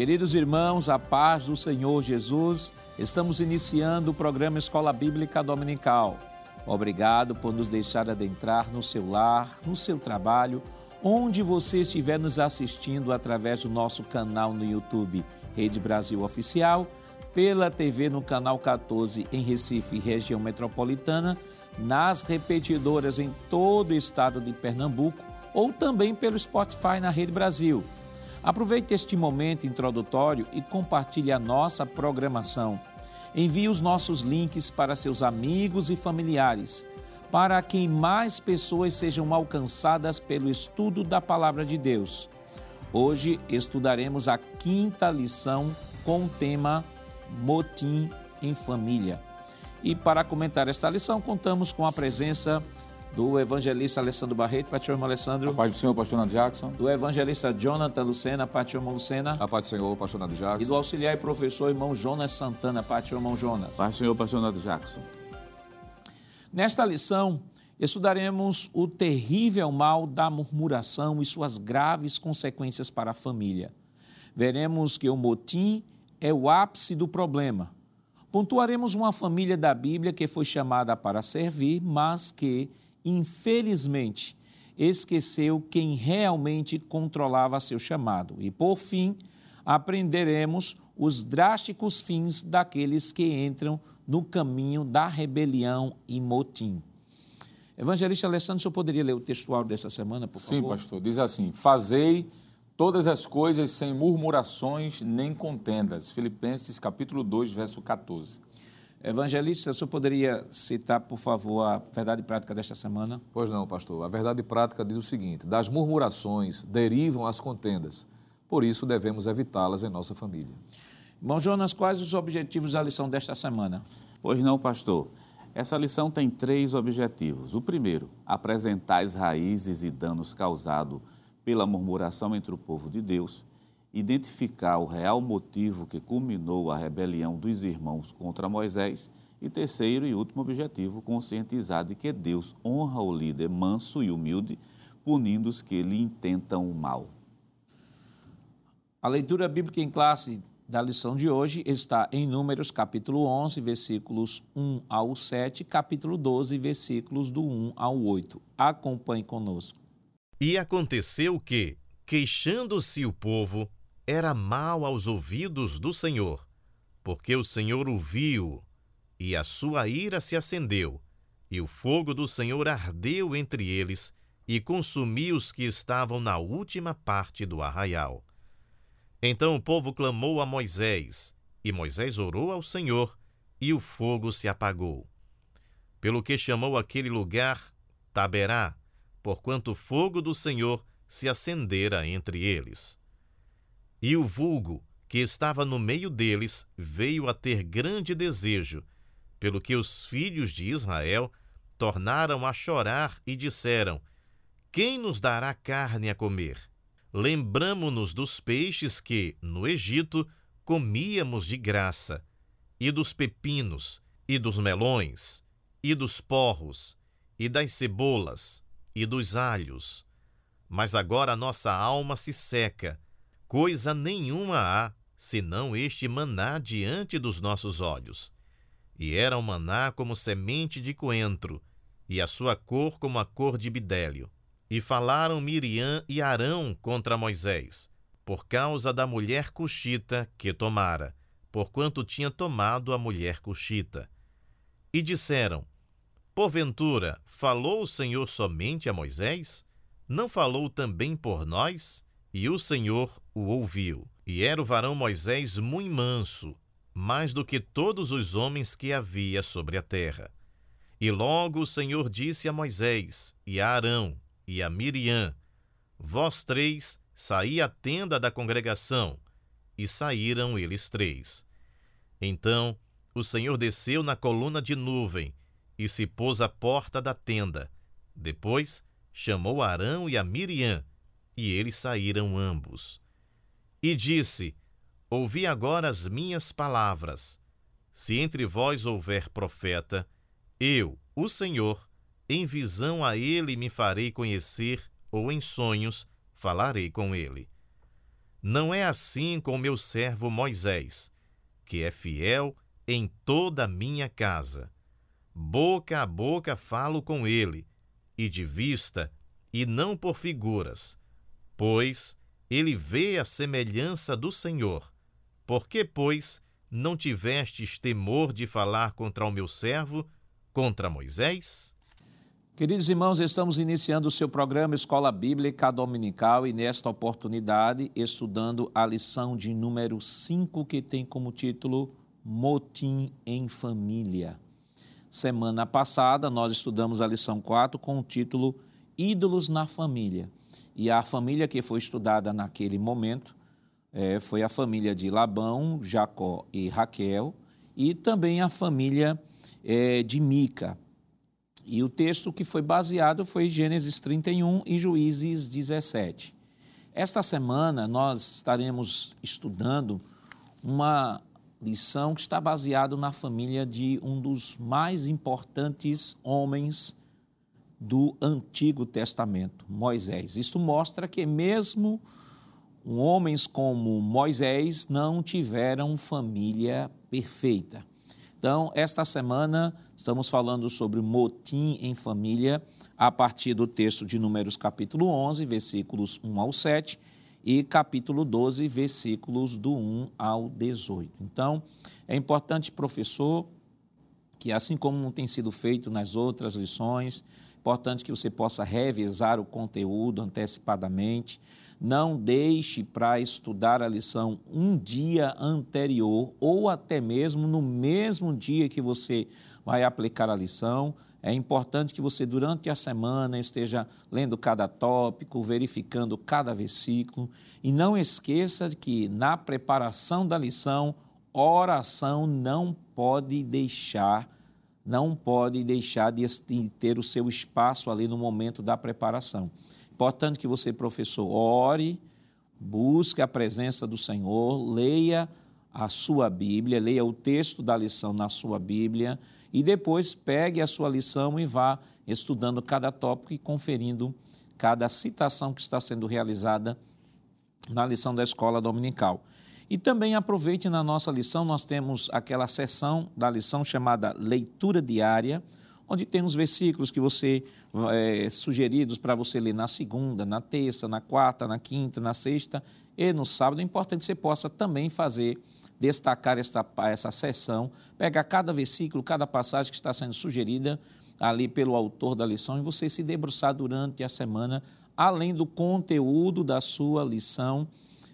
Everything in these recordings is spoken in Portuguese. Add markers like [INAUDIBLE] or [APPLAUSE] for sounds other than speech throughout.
Queridos irmãos, a paz do Senhor Jesus, estamos iniciando o programa Escola Bíblica Dominical. Obrigado por nos deixar adentrar no seu lar, no seu trabalho, onde você estiver nos assistindo através do nosso canal no YouTube, Rede Brasil Oficial, pela TV no canal 14 em Recife, região metropolitana, nas repetidoras em todo o estado de Pernambuco ou também pelo Spotify na Rede Brasil. Aproveite este momento introdutório e compartilhe a nossa programação. Envie os nossos links para seus amigos e familiares, para que mais pessoas sejam alcançadas pelo estudo da Palavra de Deus. Hoje estudaremos a quinta lição com o tema Motim em Família. E para comentar esta lição, contamos com a presença do evangelista Alessandro Barreto, Pai do Alessandro. A paz do Senhor, pastor Nando Jackson. Do evangelista Jonathan Lucena, Pai do Lucena. A paz do Senhor, pastor Nando Jackson. E do auxiliar e professor irmão Jonas Santana, Pai do irmão Jonas. Paz do Senhor, pastor Nando Jackson. Nesta lição, estudaremos o terrível mal da murmuração e suas graves consequências para a família. Veremos que o motim é o ápice do problema. Pontuaremos uma família da Bíblia que foi chamada para servir, mas que infelizmente, esqueceu quem realmente controlava seu chamado. E, por fim, aprenderemos os drásticos fins daqueles que entram no caminho da rebelião e motim. Evangelista Alessandro, o senhor poderia ler o textual dessa semana, por Sim, favor? Sim, pastor. Diz assim: Fazei todas as coisas sem murmurações nem contendas. Filipenses capítulo 2, verso 14. Evangelista, o senhor poderia citar, por favor, a verdade prática desta semana? Pois não, pastor. A verdade prática diz o seguinte: das murmurações derivam as contendas. Por isso devemos evitá-las em nossa família. Irmão Jonas, quais os objetivos da lição desta semana? Pois não, pastor. Essa lição tem três objetivos. O primeiro, apresentar as raízes e danos causados pela murmuração entre o povo de Deus identificar o real motivo que culminou a rebelião dos irmãos contra Moisés e terceiro e último objetivo, conscientizar de que Deus honra o líder manso e humilde, punindo os que lhe intentam o mal. A leitura bíblica em classe da lição de hoje está em Números, capítulo 11, versículos 1 ao 7, capítulo 12, versículos do 1 ao 8. Acompanhe conosco. E aconteceu que, queixando-se o povo, era mal aos ouvidos do Senhor, porque o Senhor o viu, e a sua ira se acendeu, e o fogo do Senhor ardeu entre eles, e consumiu os que estavam na última parte do arraial. Então o povo clamou a Moisés, e Moisés orou ao Senhor, e o fogo se apagou. Pelo que chamou aquele lugar Taberá, porquanto o fogo do Senhor se acendera entre eles. E o vulgo, que estava no meio deles, veio a ter grande desejo, pelo que os filhos de Israel tornaram a chorar e disseram: Quem nos dará carne a comer? Lembramo-nos dos peixes que, no Egito, comíamos de graça, e dos pepinos, e dos melões, e dos porros, e das cebolas, e dos alhos. Mas agora nossa alma se seca, coisa nenhuma há, senão este maná diante dos nossos olhos. E era um maná como semente de coentro, e a sua cor como a cor de bidélio. E falaram Miriam e Arão contra Moisés, por causa da mulher cuxita que tomara, porquanto tinha tomado a mulher cuxita. E disseram: Porventura, falou o Senhor somente a Moisés? Não falou também por nós? E o Senhor o ouviu. E era o varão Moisés muito manso, mais do que todos os homens que havia sobre a terra. E logo o Senhor disse a Moisés, e a Arão, e a Miriam: Vós três saí à tenda da congregação. E saíram eles três. Então o Senhor desceu na coluna de nuvem e se pôs à porta da tenda. Depois chamou Arão e a Miriam e eles saíram ambos. E disse: Ouvi agora as minhas palavras. Se entre vós houver profeta, eu, o Senhor, em visão a ele me farei conhecer, ou em sonhos falarei com ele. não é assim com meu servo Moisés, que é fiel em toda a minha casa. Boca a boca falo com ele, e de vista, e não por figuras, pois ele vê a semelhança do Senhor. Por que, pois, não tivestes temor de falar contra o meu servo, contra Moisés? Queridos irmãos, estamos iniciando o seu programa Escola Bíblica Dominical e nesta oportunidade estudando a lição de número 5 que tem como título Motim em Família. Semana passada nós estudamos a lição 4 com o título Ídolos na Família. E a família que foi estudada naquele momento é, foi a família de Labão, Jacó e Raquel, e também a família é, de Mica. E o texto que foi baseado foi Gênesis 31 e Juízes 17. Esta semana nós estaremos estudando uma lição que está baseada na família de um dos mais importantes homens do Antigo Testamento, Moisés. Isso mostra que mesmo homens como Moisés não tiveram família perfeita. Então, esta semana estamos falando sobre motim em família a partir do texto de Números capítulo 11, versículos 1 ao 7 e capítulo 12, versículos do 1 ao 18. Então, é importante, professor, que assim como tem sido feito nas outras lições, importante que você possa revisar o conteúdo antecipadamente, não deixe para estudar a lição um dia anterior ou até mesmo no mesmo dia que você vai aplicar a lição. É importante que você, durante a semana, esteja lendo cada tópico, verificando cada versículo. E não esqueça que na preparação da lição, oração não pode deixar, não pode deixar de ter o seu espaço ali no momento da preparação. Importante que você, professor, ore, busque a presença do Senhor, leia a sua Bíblia, leia o texto da lição na sua Bíblia e depois pegue a sua lição e vá estudando cada tópico e conferindo cada citação que está sendo realizada na lição da escola dominical. E também aproveite na nossa lição, nós temos aquela sessão da lição chamada Leitura Diária, onde tem uns versículos que você é, sugeridos para você ler na segunda, na terça, na quarta, na quinta, na sexta e no sábado. É importante que você possa também fazer, destacar esta, essa sessão, pegar cada versículo, cada passagem que está sendo sugerida ali pelo autor da lição e você se debruçar durante a semana, além do conteúdo da sua lição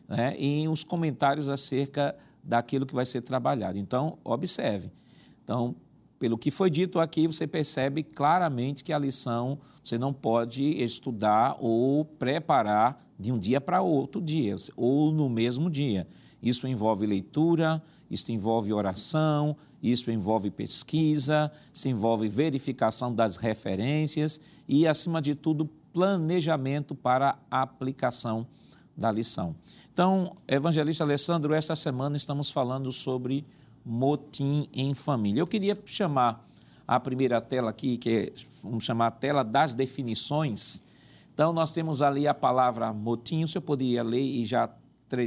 né, e os comentários acerca daquilo que vai ser trabalhado. Então, observe. Então, pelo que foi dito aqui, você percebe claramente que a lição você não pode estudar ou preparar de um dia para outro dia, ou no mesmo dia. Isso envolve leitura, isso envolve oração, isso envolve pesquisa, isso envolve verificação das referências e, acima de tudo, planejamento para aplicação da lição. Então, Evangelista Alessandro, esta semana estamos falando sobre motim em família. Eu queria chamar a primeira tela aqui, que é, vamos chamar a tela das definições. Então, nós temos ali a palavra motim. O senhor poderia ler e já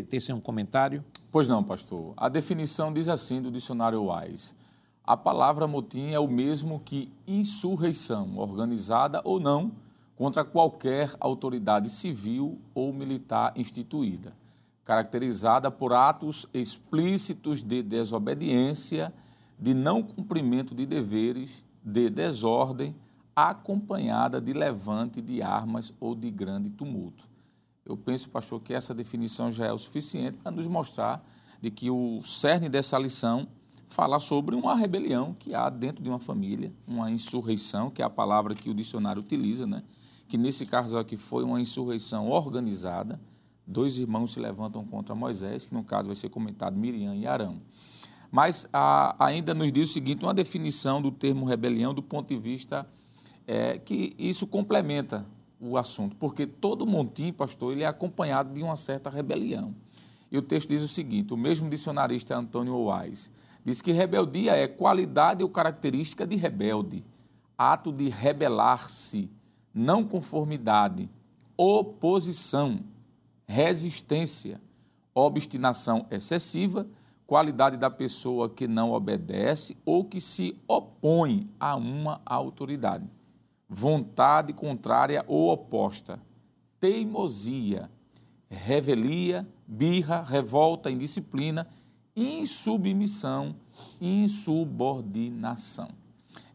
tecer um comentário? Pois não, pastor. A definição diz assim do dicionário Wise. A palavra motim é o mesmo que insurreição, organizada ou não, contra qualquer autoridade civil ou militar instituída caracterizada por atos explícitos de desobediência, de não cumprimento de deveres, de desordem, acompanhada de levante de armas ou de grande tumulto. Eu penso, pastor, que essa definição já é o suficiente para nos mostrar de que o cerne dessa lição fala sobre uma rebelião que há dentro de uma família, uma insurreição, que é a palavra que o dicionário utiliza, né? Que nesse caso aqui foi uma insurreição organizada, dois irmãos se levantam contra Moisés, que no caso vai ser comentado Miriam e Arão. Mas a, ainda nos diz o seguinte, uma definição do termo rebelião do ponto de vista é, que isso complementa o assunto, porque todo montim, pastor, ele é acompanhado de uma certa rebelião. E o texto diz o seguinte, o mesmo dicionarista Antônio Wise diz que rebeldia é qualidade ou característica de rebelde, ato de rebelar-se, não conformidade, oposição, resistência, obstinação excessiva, qualidade da pessoa que não obedece ou que se opõe a uma autoridade, vontade contrária ou oposta, teimosia, revelia, birra, revolta, indisciplina, insubmissão, insubordinação.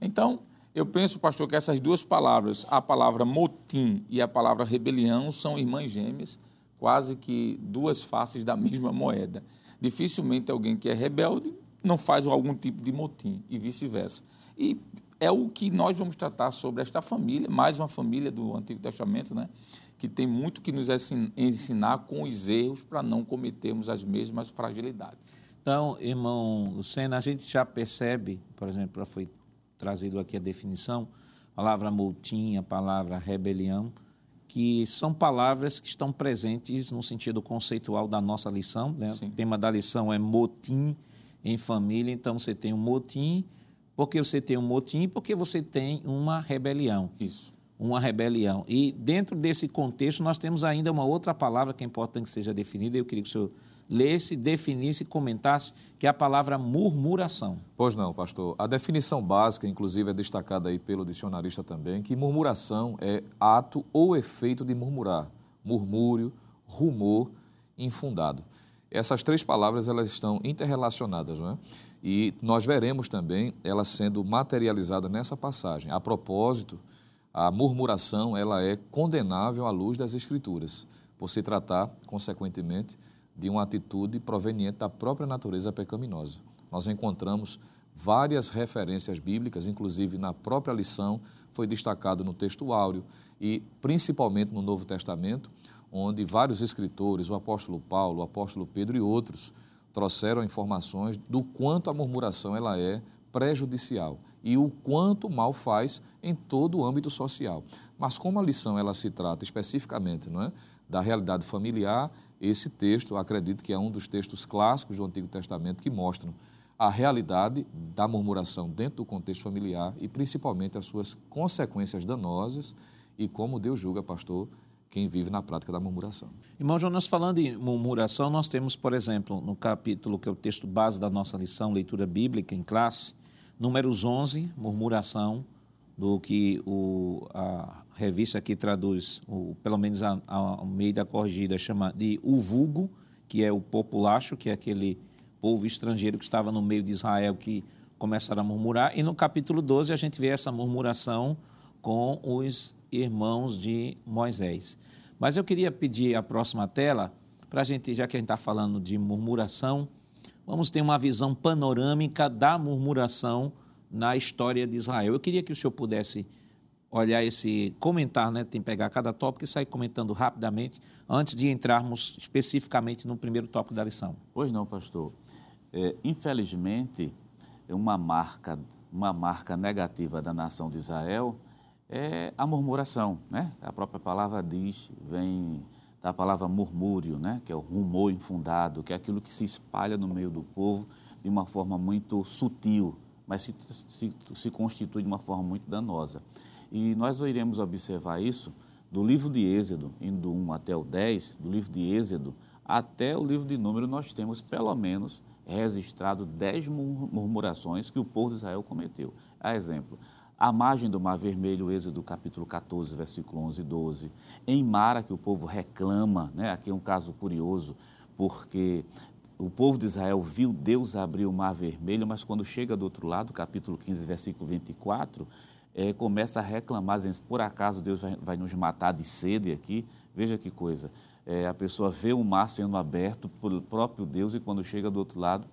Então, eu penso, pastor, que essas duas palavras, a palavra motim e a palavra rebelião, são irmãs gêmeas, quase que duas faces da [LAUGHS] mesma moeda. Dificilmente alguém que é rebelde não faz algum tipo de motim e vice-versa. E é o que nós vamos tratar sobre esta família, mais uma família do Antigo Testamento, né? que tem muito que nos ensinar com os erros para não cometermos as mesmas fragilidades. Então, irmão Lucena, a gente já percebe, por exemplo, foi trazido aqui a definição, a palavra multim, a palavra rebelião, que são palavras que estão presentes no sentido conceitual da nossa lição. Né? O tema da lição é motim em família, então você tem um motim, porque você tem um motim, porque você tem uma rebelião. Isso. Uma rebelião. E dentro desse contexto, nós temos ainda uma outra palavra que é importante que seja definida, eu queria que o senhor lesse, definisse e comentasse, que é a palavra murmuração. Pois não, pastor. A definição básica, inclusive, é destacada aí pelo dicionarista também, que murmuração é ato ou efeito de murmurar, murmúrio, rumor infundado. Essas três palavras elas estão interrelacionadas, não é? E nós veremos também elas sendo materializadas nessa passagem. A propósito, a murmuração ela é condenável à luz das Escrituras, por se tratar, consequentemente, de uma atitude proveniente da própria natureza pecaminosa. Nós encontramos várias referências bíblicas, inclusive na própria lição, foi destacado no texto áureo e principalmente no Novo Testamento, onde vários escritores, o apóstolo Paulo, o apóstolo Pedro e outros, trouxeram informações do quanto a murmuração ela é prejudicial e o quanto mal faz em todo o âmbito social. Mas como a lição ela se trata especificamente, não é, da realidade familiar, esse texto, acredito que é um dos textos clássicos do Antigo Testamento que mostram a realidade da murmuração dentro do contexto familiar e principalmente as suas consequências danosas e como Deus julga, pastor, quem vive na prática da murmuração. Irmão Jonas, falando em murmuração, nós temos, por exemplo, no capítulo que é o texto base da nossa lição, leitura bíblica em classe, números 11, murmuração, do que o, a revista que traduz, o, pelo menos a, a, meio da corrigida, chama de o vulgo, que é o populacho, que é aquele povo estrangeiro que estava no meio de Israel que começaram a murmurar. E no capítulo 12 a gente vê essa murmuração com os irmãos de Moisés. Mas eu queria pedir a próxima tela, para a gente, já que a gente está falando de murmuração, vamos ter uma visão panorâmica da murmuração na história de Israel. Eu queria que o senhor pudesse olhar esse, comentar, né? Tem que pegar cada tópico e sair comentando rapidamente, antes de entrarmos especificamente no primeiro tópico da lição. Pois não, pastor. É, infelizmente, uma marca, uma marca negativa da nação de Israel é a murmuração, né? A própria palavra diz, vem da palavra murmúrio, né? Que é o rumor infundado, que é aquilo que se espalha no meio do povo de uma forma muito sutil, mas se, se, se constitui de uma forma muito danosa. E nós iremos observar isso do livro de Êxodo, indo 1 até o 10, do livro de Êxodo até o livro de Número, nós temos pelo menos registrado 10 murmurações que o povo de Israel cometeu. A exemplo, à margem do Mar Vermelho, Êxodo capítulo 14, versículo 11 e 12. Em Mara, que o povo reclama, né? aqui é um caso curioso, porque o povo de Israel viu Deus abrir o mar vermelho, mas quando chega do outro lado, capítulo 15, versículo 24, é, começa a reclamar, dizendo, por acaso Deus vai, vai, nos matar de sede aqui? Veja que coisa. É, a pessoa vê o mar sendo aberto pelo próprio Deus e quando chega do outro lado,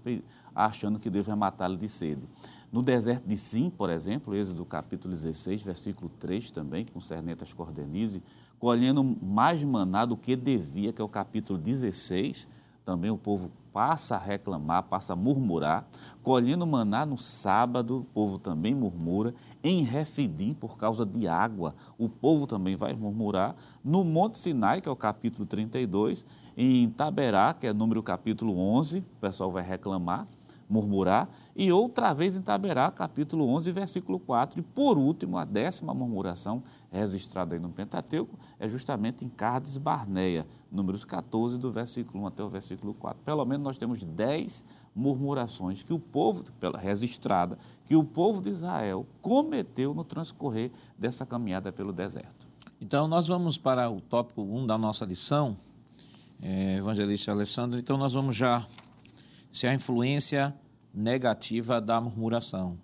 achando que Deus vai matá-lo de sede. No deserto de Sim, por exemplo, Êxodo capítulo 16, versículo 3 também, com Sernetas Cordenize, colhendo mais maná do que devia, que é o capítulo 16, também o povo passa a reclamar, passa a murmurar. Colhendo maná no sábado, o povo também murmura. Em Refidim, por causa de água, o povo também vai murmurar. No Monte Sinai, que é o capítulo 32, em Taberá, que é número capítulo 11, o pessoal vai reclamar. murmurar, e outra vez em Taberá, capítulo 11, versículo 4. E por último, a décima murmuração registrada aí no Pentateuco é justamente em Cardes Barneia, números 14, do versículo 1 até o versículo 4. Pelo menos nós temos 10 murmurações que o povo, registrada, que o povo de Israel cometeu no transcorrer dessa caminhada pelo deserto. Então, nós vamos para o tópico 1 da nossa lição, é, evangelista Alessandro. Então, nós vamos já se a influência negativa da murmuração.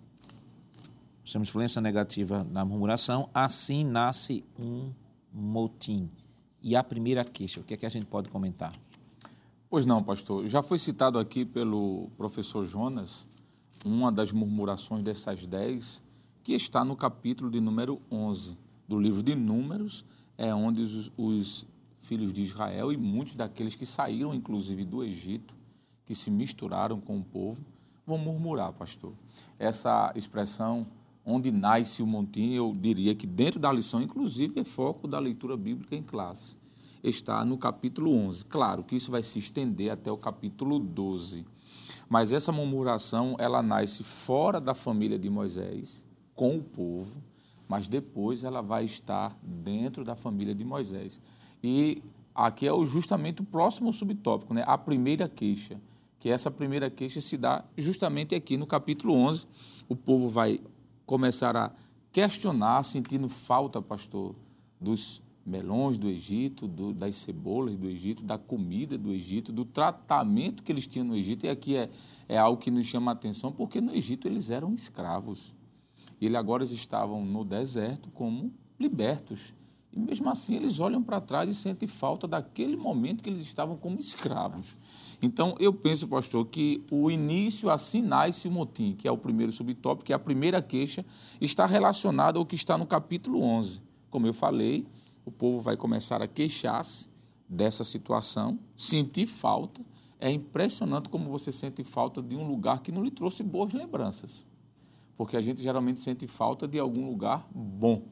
Temos influência negativa da murmuração, assim nasce um motim. E a primeira queixa, o que é que a gente pode comentar? Pois não, pastor. Já foi citado aqui pelo professor Jonas uma das murmurações dessas dez, que está no capítulo de número 11 do livro de Números, é onde os, os filhos de Israel e muitos daqueles que saíram, inclusive, do Egito, que se misturaram com o povo, vão murmurar, pastor. Essa expressão, onde nasce o montinho, eu diria que dentro da lição, inclusive, é foco da leitura bíblica em classe. Está no capítulo 11. Claro que isso vai se estender até o capítulo 12. Mas essa murmuração, ela nasce fora da família de Moisés, com o povo, mas depois ela vai estar dentro da família de Moisés. E aqui é justamente o próximo subtópico, né? a primeira queixa, que essa primeira queixa se dá justamente aqui no capítulo 11. O povo vai começar a questionar, sentindo falta, pastor, dos melões do Egito, do, das cebolas do Egito, da comida do Egito, do tratamento que eles tinham no Egito. E aqui é, é algo que nos chama a atenção, porque no Egito eles eram escravos. E eles agora estavam no deserto como libertos. E mesmo assim eles olham para trás e sentem falta daquele momento que eles estavam como escravos. Então eu penso, pastor, que o início assim nasce o motim, que é o primeiro subtópico, que é a primeira queixa, está relacionado ao que está no capítulo 11. Como eu falei, o povo vai começar a queixar-se dessa situação, sentir falta. É impressionante como você sente falta de um lugar que não lhe trouxe boas lembranças. Porque a gente geralmente sente falta de algum lugar bom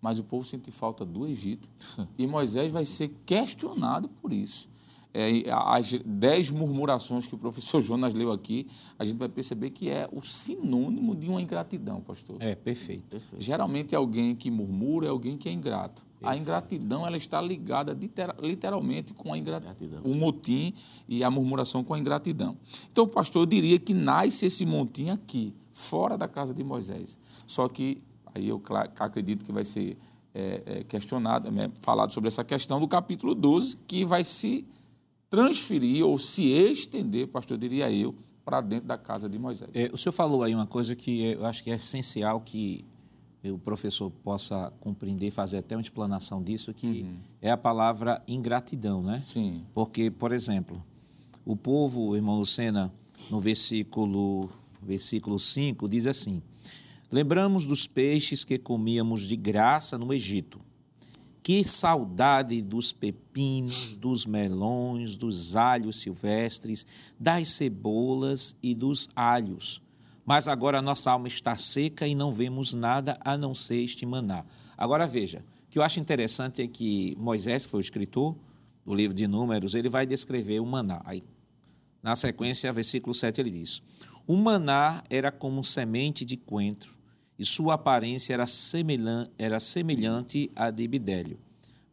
mas o povo sente falta do Egito [LAUGHS] e Moisés vai ser questionado por isso. É, as dez murmurações que o professor [LAUGHS] Jonas leu aqui, a gente vai perceber que é o sinônimo de uma ingratidão, pastor. É, perfeito. perfeito. Geralmente alguém que murmura é alguém que é ingrato. Perfeito. A ingratidão ela está ligada literalmente com a ingratidão. O motim e a murmuração com a ingratidão. Então, pastor, eu diria que nasce esse motim aqui, fora da casa de Moisés. Só que aí eu acredito que vai ser é, é, questionado, é, falado sobre essa questão do capítulo 12, que vai se transferir ou se estender, pastor, diria eu, para dentro da casa de Moisés. É, o senhor falou aí uma coisa que eu acho que é essencial que o professor possa compreender, fazer até uma explanação disso, que uhum. é a palavra ingratidão, né? Sim. Porque, por exemplo, o povo, irmão Lucena, no versículo, versículo 5, diz assim: Lembramos dos peixes que comíamos de graça no Egito. Que saudade dos pepinos, dos melões, dos alhos silvestres, das cebolas e dos alhos. Mas agora nossa alma está seca e não vemos nada a não ser este maná. Agora veja, o que eu acho interessante é que Moisés, que foi o escritor do livro de Números, ele vai descrever o maná. Aí, na sequência, versículo 7, ele diz: O maná era como semente de coentro e sua aparência era semelhante, era semelhante à de Bidélio.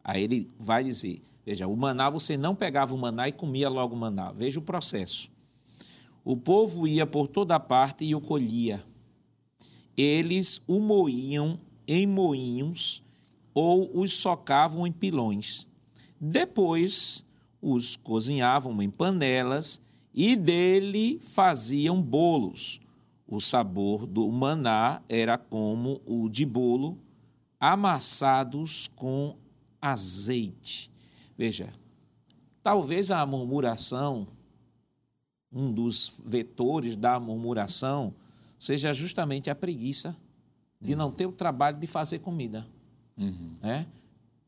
Aí ele vai dizer: veja, o maná você não pegava o maná e comia logo o maná. Veja o processo. O povo ia por toda parte e o colhia. Eles o moíam em moinhos ou os socavam em pilões. Depois os cozinhavam em panelas e dele faziam bolos o sabor do maná era como o de bolo, amassados com azeite. Veja, talvez a murmuração, um dos vetores da murmuração, seja justamente a preguiça de uhum. não ter o trabalho de fazer comida. Uhum. Né?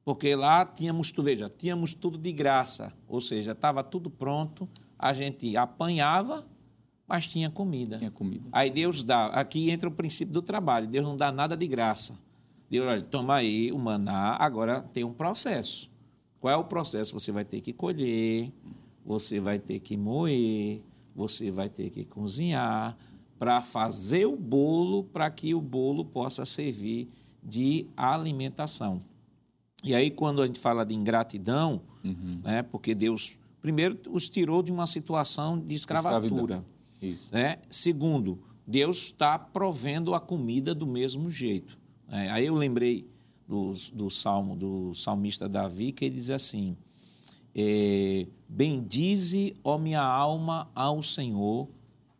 Porque lá tínhamos, tu veja, tínhamos tudo de graça, ou seja, estava tudo pronto, a gente apanhava mas tinha comida. Tinha comida. Aí Deus dá, aqui entra o princípio do trabalho, Deus não dá nada de graça. Deus, olha, toma aí o maná, agora tem um processo. Qual é o processo? Você vai ter que colher, você vai ter que moer, você vai ter que cozinhar para fazer o bolo, para que o bolo possa servir de alimentação. E aí, quando a gente fala de ingratidão, uhum. né, porque Deus, primeiro, os tirou de uma situação de escravatura. Né? Segundo, Deus está provendo a comida do mesmo jeito. É, aí eu lembrei do, do salmo do salmista Davi, que ele diz assim: é, Bendize, ó minha alma, ao Senhor,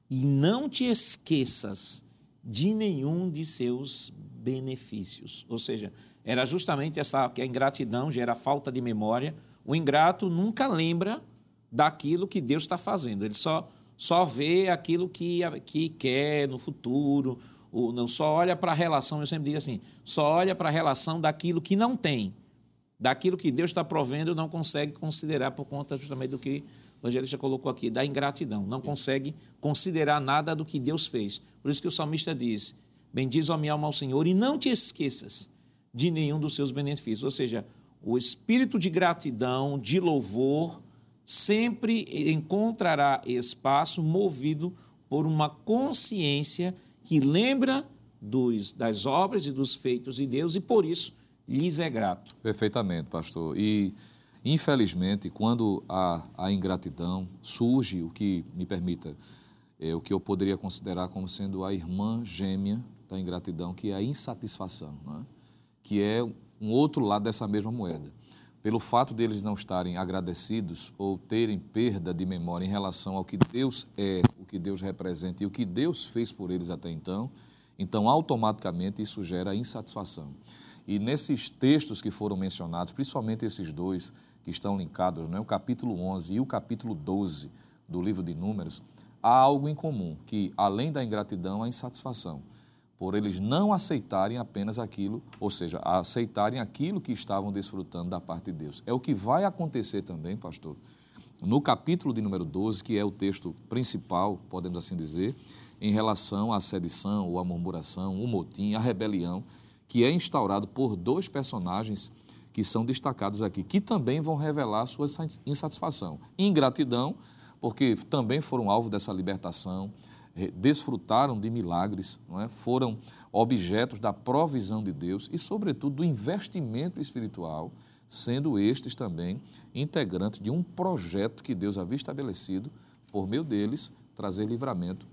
e não te esqueças de nenhum de seus benefícios. Ou seja, era justamente essa que a ingratidão gera falta de memória. O ingrato nunca lembra daquilo que Deus está fazendo. Ele só só vê aquilo que, que quer no futuro, ou não só olha para a relação, eu sempre digo assim, só olha para a relação daquilo que não tem, daquilo que Deus está provendo, não consegue considerar por conta justamente do que o evangelista colocou aqui, da ingratidão, não consegue considerar nada do que Deus fez. Por isso que o salmista diz, bendiz a minha alma ao Senhor e não te esqueças de nenhum dos seus benefícios, ou seja, o espírito de gratidão, de louvor, sempre encontrará espaço movido por uma consciência que lembra dos, das obras e dos feitos de Deus e por isso lhes é grato. Perfeitamente, pastor. E infelizmente, quando a ingratidão, surge o que me permita, é, o que eu poderia considerar como sendo a irmã gêmea da ingratidão, que é a insatisfação, é? que é um outro lado dessa mesma moeda pelo fato deles não estarem agradecidos ou terem perda de memória em relação ao que Deus é, o que Deus representa e o que Deus fez por eles até então, então automaticamente isso gera insatisfação. E nesses textos que foram mencionados, principalmente esses dois que estão linkados, né, o capítulo 11 e o capítulo 12 do livro de Números, há algo em comum, que além da ingratidão, a insatisfação por eles não aceitarem apenas aquilo, ou seja, aceitarem aquilo que estavam desfrutando da parte de Deus. É o que vai acontecer também, pastor, no capítulo de número 12, que é o texto principal, podemos assim dizer, em relação à sedição, ou à murmuração, o motim, a rebelião, que é instaurado por dois personagens que são destacados aqui, que também vão revelar sua insatisfação. Ingratidão, porque também foram alvo dessa libertação, desfrutaram de milagres, é? foram objetos da provisão de Deus e, sobretudo, do investimento espiritual, sendo estes também integrantes de um projeto que Deus havia estabelecido, por meio deles, trazer livramento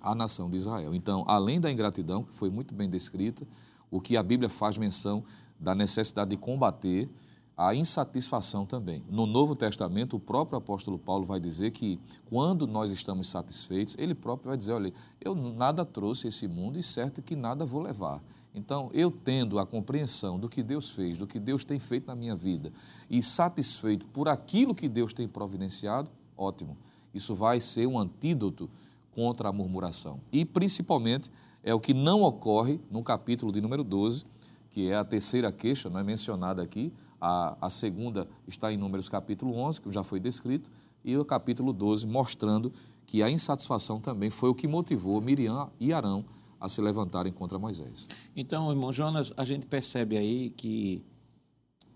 à nação de Israel. Então, além da ingratidão, que foi muito bem descrita, o que a Bíblia faz menção da necessidade de combater a insatisfação também. No Novo Testamento, o próprio apóstolo Paulo vai dizer que quando nós estamos satisfeitos, ele próprio vai dizer: olha, eu nada trouxe esse mundo e certo que nada vou levar. Então, eu tendo a compreensão do que Deus fez, do que Deus tem feito na minha vida e satisfeito por aquilo que Deus tem providenciado, ótimo. Isso vai ser um antídoto contra a murmuração. E, principalmente, é o que não ocorre no capítulo de número 12, que é a terceira queixa, não é mencionada aqui, a, a segunda está em Números capítulo 11, que já foi descrito, e o capítulo 12, mostrando que a insatisfação também foi o que motivou Miriam e Arão a se levantarem contra Moisés. Então, irmão Jonas, a gente percebe aí que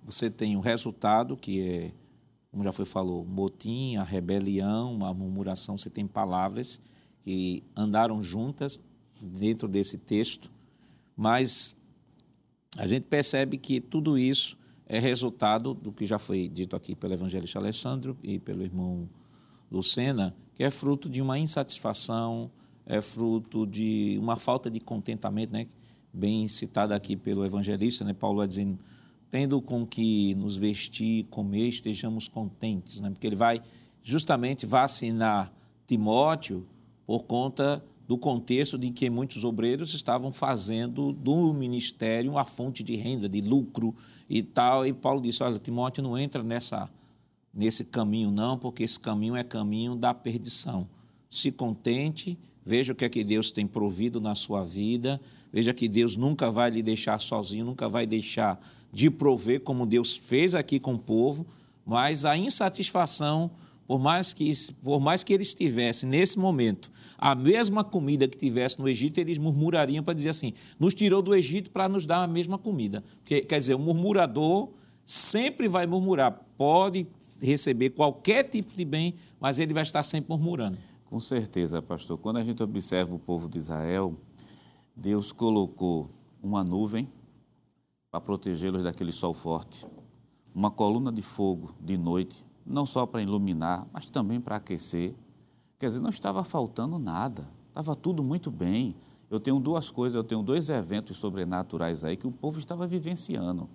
você tem o um resultado, que é, como já foi falou, motim, a rebelião, a murmuração, você tem palavras que andaram juntas dentro desse texto, mas a gente percebe que tudo isso é resultado do que já foi dito aqui pelo evangelista Alessandro e pelo irmão Lucena, que é fruto de uma insatisfação, é fruto de uma falta de contentamento, né? bem citado aqui pelo evangelista, né? Paulo vai dizendo, tendo com que nos vestir, comer, estejamos contentes, né? porque ele vai justamente vacinar Timóteo por conta do contexto de que muitos obreiros estavam fazendo do ministério uma fonte de renda, de lucro e tal. E Paulo disse: Olha, Timóteo não entra nessa, nesse caminho, não, porque esse caminho é caminho da perdição. Se contente, veja o que é que Deus tem provido na sua vida, veja que Deus nunca vai lhe deixar sozinho, nunca vai deixar de prover, como Deus fez aqui com o povo, mas a insatisfação por mais que, por mais que eles tivessem nesse momento a mesma comida que tivesse no Egito, eles murmurariam para dizer assim: nos tirou do Egito para nos dar a mesma comida. Porque, quer dizer, o murmurador sempre vai murmurar, pode receber qualquer tipo de bem, mas ele vai estar sempre murmurando. Com certeza, pastor. Quando a gente observa o povo de Israel, Deus colocou uma nuvem para protegê-los daquele sol forte, uma coluna de fogo de noite, não só para iluminar, mas também para aquecer. Quer dizer, não estava faltando nada, estava tudo muito bem. Eu tenho duas coisas, eu tenho dois eventos sobrenaturais aí que o povo estava vivenciando.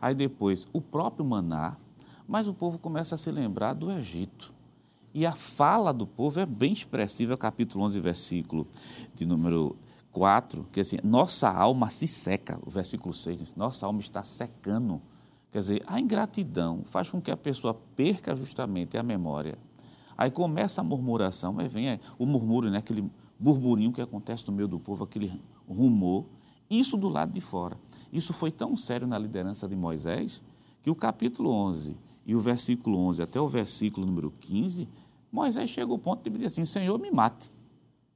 Aí depois, o próprio maná, mas o povo começa a se lembrar do Egito. E a fala do povo é bem expressiva, capítulo 11, versículo de número 4, que assim, nossa alma se seca, o versículo 6 diz, nossa alma está secando. Quer dizer, a ingratidão faz com que a pessoa perca justamente a memória. Aí começa a murmuração, mas vem o murmúrio, né, aquele burburinho que acontece no meio do povo, aquele rumor, isso do lado de fora. Isso foi tão sério na liderança de Moisés que o capítulo 11 e o versículo 11 até o versículo número 15, Moisés chega ao ponto de dizer assim: Senhor, me mate.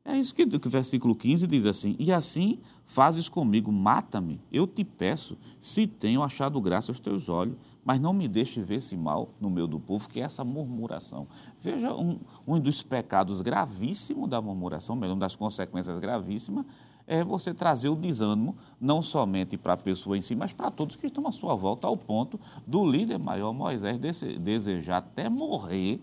É isso que, o versículo 15 diz assim: E assim fazes comigo, mata-me, eu te peço, se tenho achado graça aos teus olhos, mas não me deixe ver esse mal no meio do povo, que é essa murmuração. Veja, um, um dos pecados gravíssimos da murmuração, mesmo das consequências gravíssimas, é você trazer o desânimo, não somente para a pessoa em si, mas para todos que estão à sua volta, ao ponto do líder maior Moisés desejar até morrer.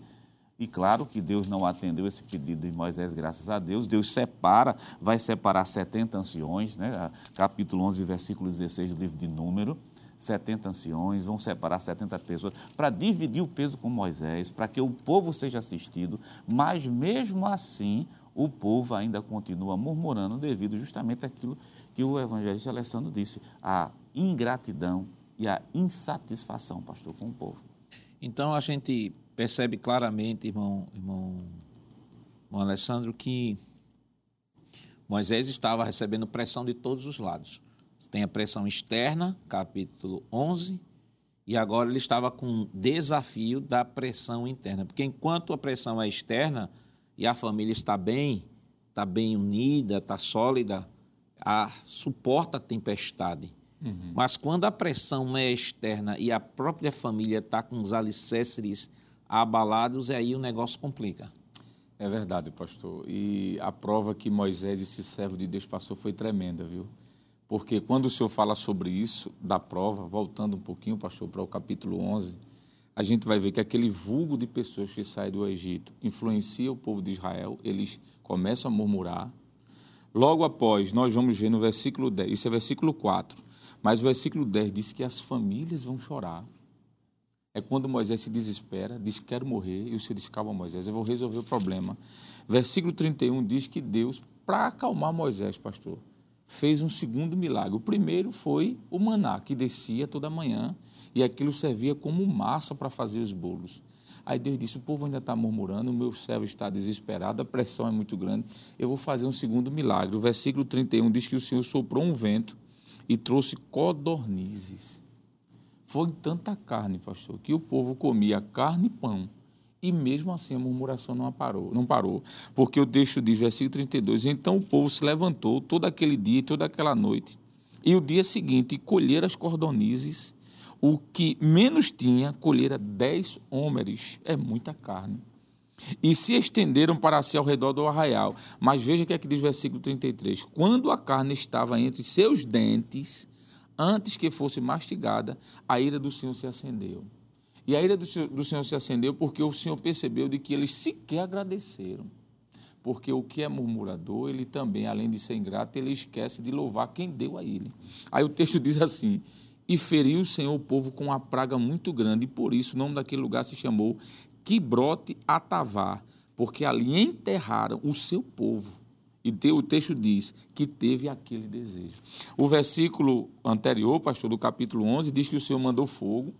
E claro que Deus não atendeu esse pedido de Moisés, graças a Deus. Deus separa, vai separar 70 anciões, né? capítulo 11, versículo 16 do livro de Número. 70 anciões, vão separar 70 pessoas para dividir o peso com Moisés, para que o povo seja assistido, mas mesmo assim o povo ainda continua murmurando devido justamente àquilo que o evangelista Alessandro disse, a ingratidão e a insatisfação, pastor, com o povo. Então a gente percebe claramente, irmão, irmão, irmão Alessandro, que Moisés estava recebendo pressão de todos os lados. Tem a pressão externa, capítulo 11, e agora ele estava com um desafio da pressão interna, porque enquanto a pressão é externa, e a família está bem, está bem unida, está sólida, a, suporta a tempestade. Uhum. Mas quando a pressão é externa e a própria família está com os alicerces abalados, aí o negócio complica. É verdade, pastor. E a prova que Moisés, esse servo de Deus, passou foi tremenda, viu? Porque quando o senhor fala sobre isso, da prova, voltando um pouquinho, pastor, para o capítulo 11, a gente vai ver que aquele vulgo de pessoas que sai do Egito influencia o povo de Israel, eles começam a murmurar. Logo após, nós vamos ver no versículo 10, isso é versículo 4, mas o versículo 10 diz que as famílias vão chorar. É quando Moisés se desespera, diz: Quero morrer, e o Senhor diz: Calma, Moisés, eu vou resolver o problema. Versículo 31 diz que Deus, para acalmar Moisés, pastor, fez um segundo milagre. O primeiro foi o maná, que descia toda manhã e aquilo servia como massa para fazer os bolos. Aí Deus disse: O povo ainda está murmurando, o meu servo está desesperado, a pressão é muito grande, eu vou fazer um segundo milagre. O versículo 31 diz que o Senhor soprou um vento e trouxe codornizes. Foi tanta carne, pastor, que o povo comia carne e pão. E mesmo assim a murmuração não parou, não parou. Porque o texto diz, versículo 32, então o povo se levantou todo aquele dia e toda aquela noite, e o dia seguinte colher as cordonizes o que menos tinha colhera dez homens, é muita carne. E se estenderam para si ao redor do arraial. Mas veja o que é que diz o versículo 33. Quando a carne estava entre seus dentes, antes que fosse mastigada, a ira do Senhor se acendeu. E a ira do Senhor, do Senhor se acendeu porque o Senhor percebeu de que eles sequer agradeceram. Porque o que é murmurador, ele também, além de ser ingrato, ele esquece de louvar quem deu a ele. Aí o texto diz assim: e feriu o Senhor o povo com uma praga muito grande, e por isso o nome daquele lugar se chamou Quibrote Atavá, porque ali enterraram o seu povo. E o texto diz que teve aquele desejo. O versículo anterior, pastor, do capítulo 11, diz que o Senhor mandou fogo.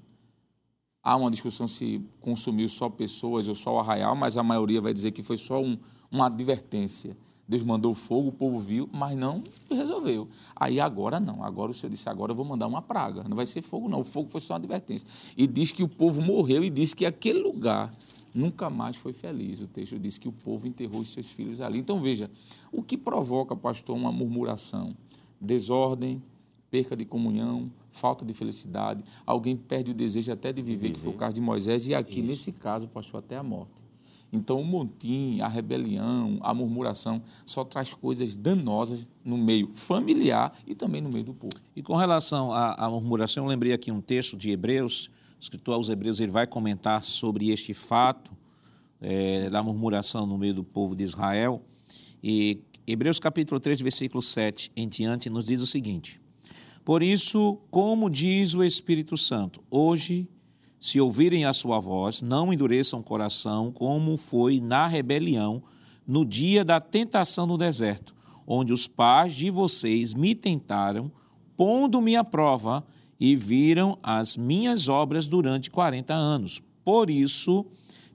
Há uma discussão se consumiu só pessoas ou só o arraial, mas a maioria vai dizer que foi só um, uma advertência Deus mandou fogo, o povo viu, mas não resolveu. Aí agora não. Agora o Senhor disse: agora eu vou mandar uma praga. Não vai ser fogo, não. O fogo foi só uma advertência. E diz que o povo morreu e diz que aquele lugar nunca mais foi feliz. O texto diz que o povo enterrou os seus filhos ali. Então veja, o que provoca, pastor, uma murmuração? Desordem, perca de comunhão, falta de felicidade, alguém perde o desejo até de viver, viver. que foi o caso de Moisés, e aqui, Isso. nesse caso, pastor, até a morte. Então, o montim, a rebelião, a murmuração só traz coisas danosas no meio familiar e também no meio do povo. E com relação à, à murmuração, eu lembrei aqui um texto de Hebreus, escritor aos Hebreus ele vai comentar sobre este fato é, da murmuração no meio do povo de Israel. E Hebreus capítulo 3, versículo 7 em diante, nos diz o seguinte: Por isso, como diz o Espírito Santo, hoje, se ouvirem a sua voz, não endureçam o coração, como foi na rebelião, no dia da tentação no deserto, onde os pais de vocês me tentaram, pondo-me à prova, e viram as minhas obras durante 40 anos. Por isso,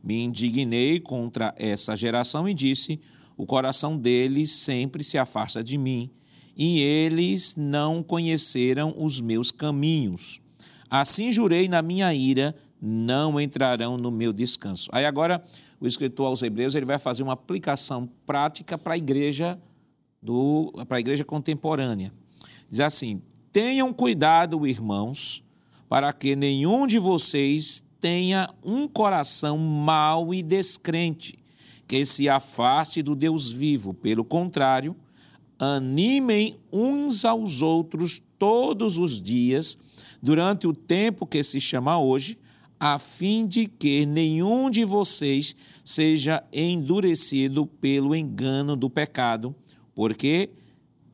me indignei contra essa geração e disse: O coração deles sempre se afasta de mim, e eles não conheceram os meus caminhos. Assim jurei na minha ira, não entrarão no meu descanso. Aí agora o escritor aos Hebreus ele vai fazer uma aplicação prática para a igreja do para a igreja contemporânea. Diz assim: Tenham cuidado, irmãos, para que nenhum de vocês tenha um coração mau e descrente, que se afaste do Deus vivo. Pelo contrário, animem uns aos outros todos os dias, durante o tempo que se chama hoje, a fim de que nenhum de vocês seja endurecido pelo engano do pecado, porque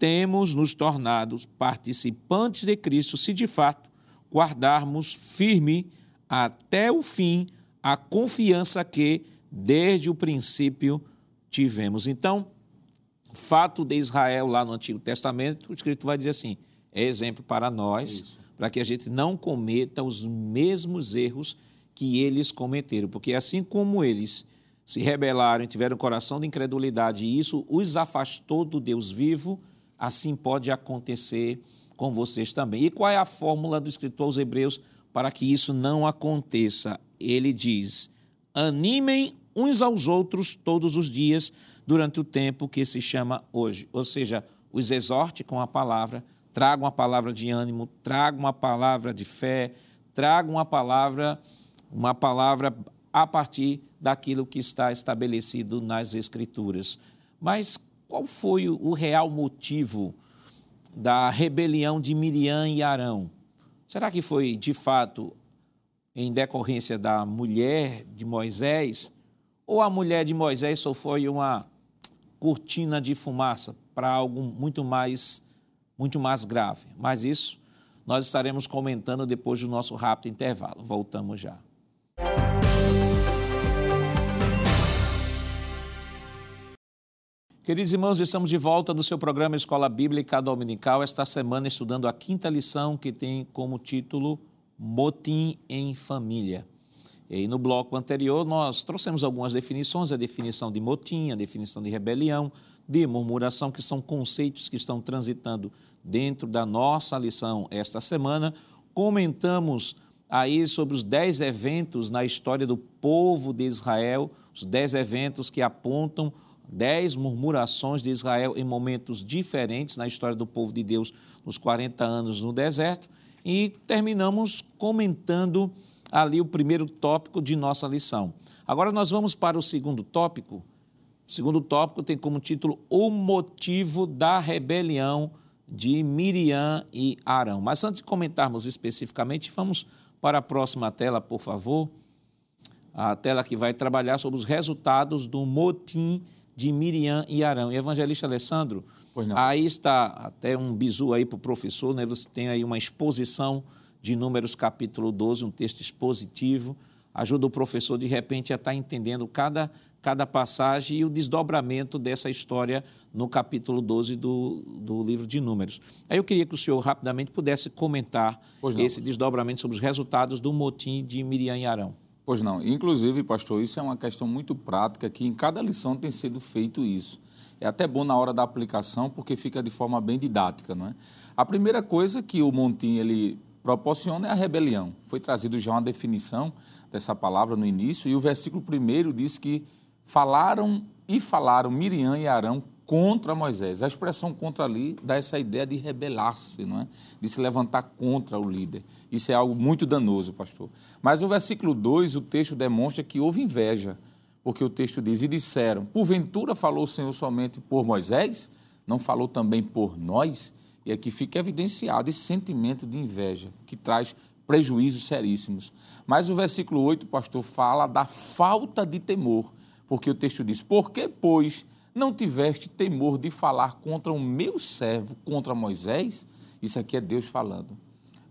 temos nos tornado participantes de Cristo se de fato guardarmos firme até o fim a confiança que desde o princípio tivemos. Então, o fato de Israel lá no Antigo Testamento, o escrito vai dizer assim: é exemplo para nós, para que a gente não cometa os mesmos erros que eles cometeram, porque assim como eles se rebelaram e tiveram um coração de incredulidade e isso os afastou do Deus vivo, assim pode acontecer com vocês também. E qual é a fórmula do escritor aos Hebreus para que isso não aconteça. Ele diz: animem uns aos outros todos os dias durante o tempo que se chama hoje. Ou seja, os exorte com a palavra, tragam uma palavra de ânimo, tragam uma palavra de fé, tragam uma palavra, uma palavra a partir daquilo que está estabelecido nas Escrituras. Mas qual foi o real motivo da rebelião de Miriam e Arão? Será que foi de fato em decorrência da mulher de Moisés? Ou a mulher de Moisés só foi uma cortina de fumaça para algo muito mais, muito mais grave? Mas isso nós estaremos comentando depois do nosso rápido intervalo. Voltamos já. Queridos irmãos, estamos de volta no seu programa Escola Bíblica Dominical, esta semana estudando a quinta lição que tem como título Motim em Família. E no bloco anterior nós trouxemos algumas definições, a definição de motim, a definição de rebelião, de murmuração, que são conceitos que estão transitando dentro da nossa lição esta semana. Comentamos aí sobre os dez eventos na história do povo de Israel, os dez eventos que apontam dez murmurações de Israel em momentos diferentes na história do povo de Deus nos 40 anos no deserto e terminamos comentando ali o primeiro tópico de nossa lição. Agora nós vamos para o segundo tópico. O segundo tópico tem como título O motivo da rebelião de Miriam e Arão. Mas antes de comentarmos especificamente, vamos para a próxima tela, por favor. A tela que vai trabalhar sobre os resultados do motim de Miriam e Arão. E evangelista Alessandro, aí está até um bizu aí para o professor, né? você tem aí uma exposição de Números capítulo 12, um texto expositivo, ajuda o professor de repente a estar tá entendendo cada, cada passagem e o desdobramento dessa história no capítulo 12 do, do livro de Números. Aí eu queria que o senhor rapidamente pudesse comentar esse desdobramento sobre os resultados do motim de Miriam e Arão. Pois não. Inclusive, pastor, isso é uma questão muito prática que em cada lição tem sido feito isso. É até bom na hora da aplicação porque fica de forma bem didática, não é? A primeira coisa que o Montim ele proporciona é a rebelião. Foi trazido já uma definição dessa palavra no início e o versículo primeiro diz que falaram e falaram Miriam e Arão contra Moisés. A expressão contra ali dá essa ideia de rebelar-se, não é? De se levantar contra o líder. Isso é algo muito danoso, pastor. Mas no versículo 2, o texto demonstra que houve inveja, Porque o texto diz: E disseram: Porventura falou o Senhor somente por Moisés? Não falou também por nós? E aqui fica evidenciado esse sentimento de inveja que traz prejuízos seríssimos. Mas o versículo 8, pastor, fala da falta de temor, porque o texto diz: Por que, pois, não tiveste temor de falar contra o meu servo, contra Moisés? Isso aqui é Deus falando.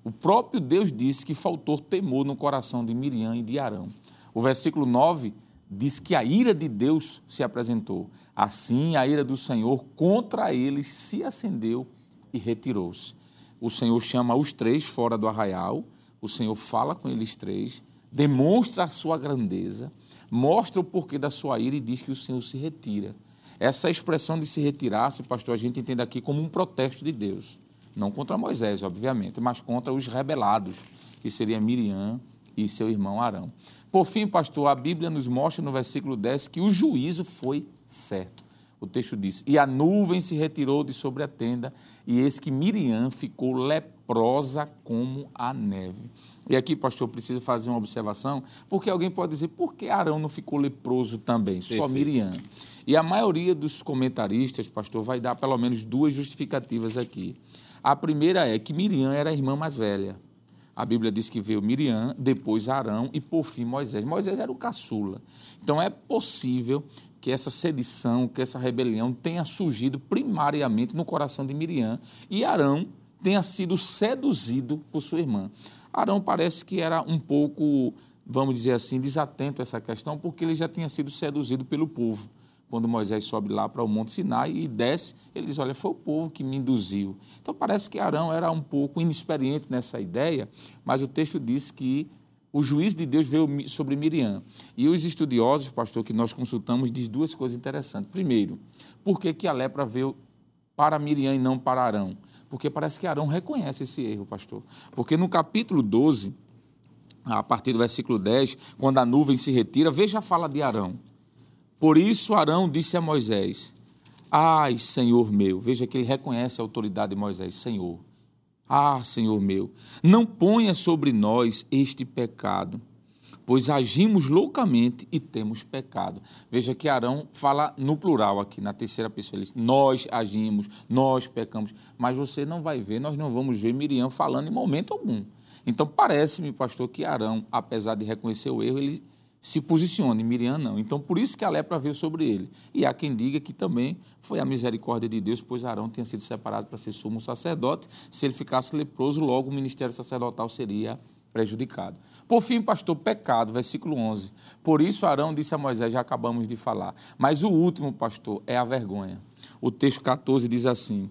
O próprio Deus disse que faltou temor no coração de Miriam e de Arão. O versículo 9 diz que a ira de Deus se apresentou. Assim, a ira do Senhor contra eles se acendeu e retirou-se. O Senhor chama os três fora do arraial, o Senhor fala com eles três, demonstra a sua grandeza, mostra o porquê da sua ira e diz que o Senhor se retira. Essa expressão de se retirar, se pastor, a gente entende aqui como um protesto de Deus. Não contra Moisés, obviamente, mas contra os rebelados, que seria Miriam e seu irmão Arão. Por fim, pastor, a Bíblia nos mostra no versículo 10 que o juízo foi certo. O texto diz: E a nuvem se retirou de sobre a tenda, e eis que Miriam ficou leprosa como a neve. E aqui, pastor, preciso fazer uma observação, porque alguém pode dizer: por que Arão não ficou leproso também? Perfeito. Só Miriam. E a maioria dos comentaristas, pastor, vai dar pelo menos duas justificativas aqui. A primeira é que Miriam era a irmã mais velha. A Bíblia diz que veio Miriam, depois Arão e por fim Moisés. Moisés era o caçula. Então é possível que essa sedição, que essa rebelião tenha surgido primariamente no coração de Miriam e Arão tenha sido seduzido por sua irmã. Arão parece que era um pouco, vamos dizer assim, desatento a essa questão, porque ele já tinha sido seduzido pelo povo quando Moisés sobe lá para o Monte Sinai e desce, ele diz: Olha, foi o povo que me induziu. Então parece que Arão era um pouco inexperiente nessa ideia, mas o texto diz que o juiz de Deus veio sobre Miriam. E os estudiosos, pastor, que nós consultamos, diz duas coisas interessantes. Primeiro, por que, que a lepra veio para Miriam e não para Arão? Porque parece que Arão reconhece esse erro, pastor. Porque no capítulo 12, a partir do versículo 10, quando a nuvem se retira, veja a fala de Arão. Por isso Arão disse a Moisés: Ai, Senhor meu, veja que ele reconhece a autoridade de Moisés, Senhor. Ah, Senhor meu, não ponha sobre nós este pecado, pois agimos loucamente e temos pecado. Veja que Arão fala no plural aqui, na terceira pessoa. Ele diz, nós agimos, nós pecamos. Mas você não vai ver, nós não vamos ver Miriam falando em momento algum. Então parece-me, pastor, que Arão, apesar de reconhecer o erro, ele se posicione, Miriam não. Então, por isso que a lepra veio sobre ele. E há quem diga que também foi a misericórdia de Deus, pois Arão tinha sido separado para ser sumo sacerdote. Se ele ficasse leproso, logo o ministério sacerdotal seria prejudicado. Por fim, pastor, pecado, versículo 11. Por isso Arão disse a Moisés, já acabamos de falar. Mas o último, pastor, é a vergonha. O texto 14 diz assim: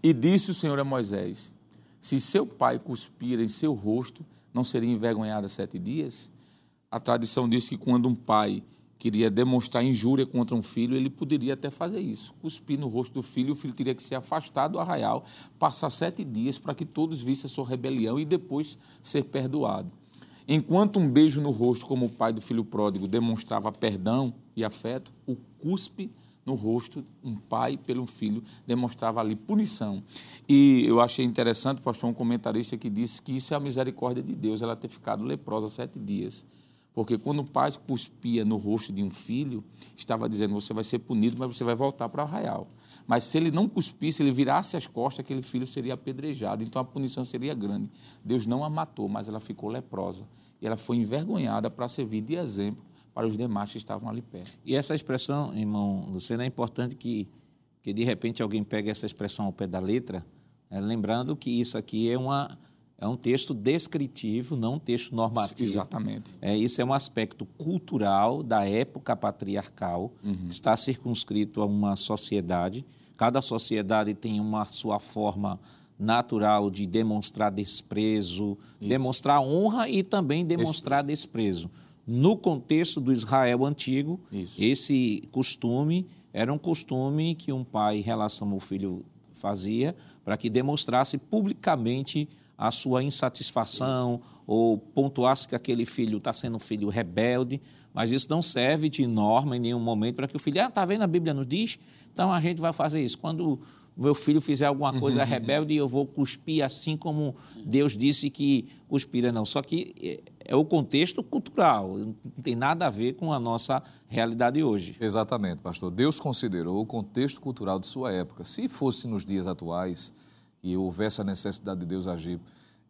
E disse o Senhor a Moisés: Se seu pai cuspir em seu rosto, não seria envergonhado sete dias? A tradição diz que quando um pai queria demonstrar injúria contra um filho, ele poderia até fazer isso. Cuspir no rosto do filho, o filho teria que ser afastado do arraial, passar sete dias para que todos vissem a sua rebelião e depois ser perdoado. Enquanto um beijo no rosto, como o pai do filho pródigo, demonstrava perdão e afeto, o cuspe no rosto, um pai pelo filho, demonstrava ali punição. E eu achei interessante, pastor, um comentarista que disse que isso é a misericórdia de Deus, ela ter ficado leprosa sete dias. Porque quando o pai cuspia no rosto de um filho, estava dizendo: você vai ser punido, mas você vai voltar para o arraial. Mas se ele não cuspisse, ele virasse as costas, aquele filho seria apedrejado. Então a punição seria grande. Deus não a matou, mas ela ficou leprosa. E ela foi envergonhada para servir de exemplo para os demais que estavam ali perto. E essa expressão, irmão Luciano, é importante que, que de repente alguém pegue essa expressão ao pé da letra, é, lembrando que isso aqui é uma é um texto descritivo, não um texto normativo. Exatamente. É, isso é um aspecto cultural da época patriarcal, uhum. está circunscrito a uma sociedade. Cada sociedade tem uma sua forma natural de demonstrar desprezo, isso. demonstrar honra e também demonstrar desprezo. No contexto do Israel antigo, isso. esse costume era um costume que um pai em relação ao filho fazia para que demonstrasse publicamente a sua insatisfação ou pontuasse que aquele filho está sendo um filho rebelde, mas isso não serve de norma em nenhum momento para que o filho, ah, está vendo, a Bíblia nos diz, então a gente vai fazer isso. Quando meu filho fizer alguma coisa uhum. rebelde, eu vou cuspir assim como Deus disse que cuspira. Não, só que é, é o contexto cultural, não tem nada a ver com a nossa realidade hoje. Exatamente, pastor. Deus considerou o contexto cultural de sua época. Se fosse nos dias atuais e houvesse a necessidade de Deus agir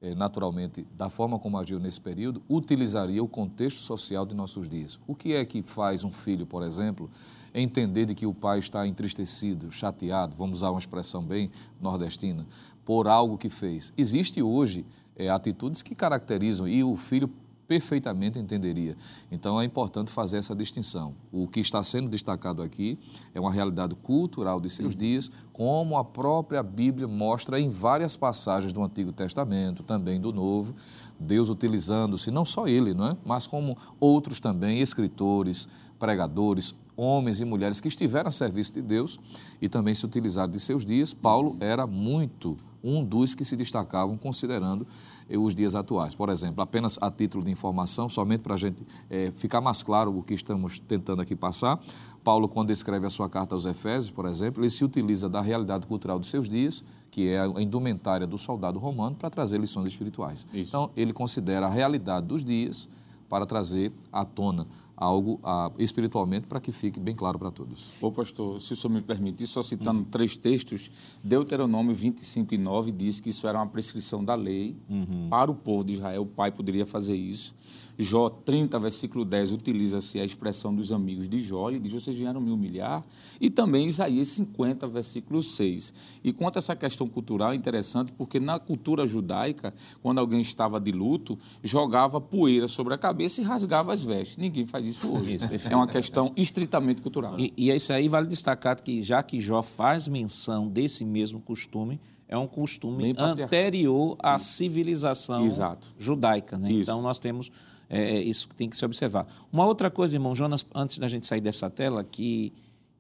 eh, naturalmente da forma como agiu nesse período, utilizaria o contexto social de nossos dias. O que é que faz um filho, por exemplo, entender de que o pai está entristecido, chateado, vamos usar uma expressão bem nordestina, por algo que fez? Existe hoje é, atitudes que caracterizam e o filho perfeitamente entenderia. Então é importante fazer essa distinção. O que está sendo destacado aqui é uma realidade cultural de seus uhum. dias, como a própria Bíblia mostra em várias passagens do Antigo Testamento, também do Novo, Deus utilizando-se não só ele, não é? mas como outros também escritores, pregadores, homens e mulheres que estiveram a serviço de Deus e também se utilizaram de seus dias. Paulo era muito um dos que se destacavam considerando os dias atuais. Por exemplo, apenas a título de informação, somente para a gente é, ficar mais claro o que estamos tentando aqui passar, Paulo, quando escreve a sua carta aos Efésios, por exemplo, ele se utiliza da realidade cultural de seus dias, que é a indumentária do soldado romano, para trazer lições espirituais. Isso. Então, ele considera a realidade dos dias para trazer à tona algo ah, espiritualmente para que fique bem claro para todos. Ô pastor, se o senhor me permitir, só citando uhum. três textos, Deuteronômio 25 e 9 diz que isso era uma prescrição da lei uhum. para o povo de Israel, o pai poderia fazer isso. Jó 30, versículo 10, utiliza-se a expressão dos amigos de Jó, ele diz, vocês vieram me humilhar. E também Isaías 50, versículo 6. E quanto a essa questão cultural, é interessante, porque na cultura judaica, quando alguém estava de luto, jogava poeira sobre a cabeça e rasgava as vestes. Ninguém faz isso hoje. É uma questão estritamente cultural. E, e é isso aí vale destacar que, já que Jó faz menção desse mesmo costume, é um costume anterior à civilização Exato. judaica. Né? Então, nós temos é, é, isso que tem que se observar. Uma outra coisa, irmão Jonas, antes da gente sair dessa tela, que,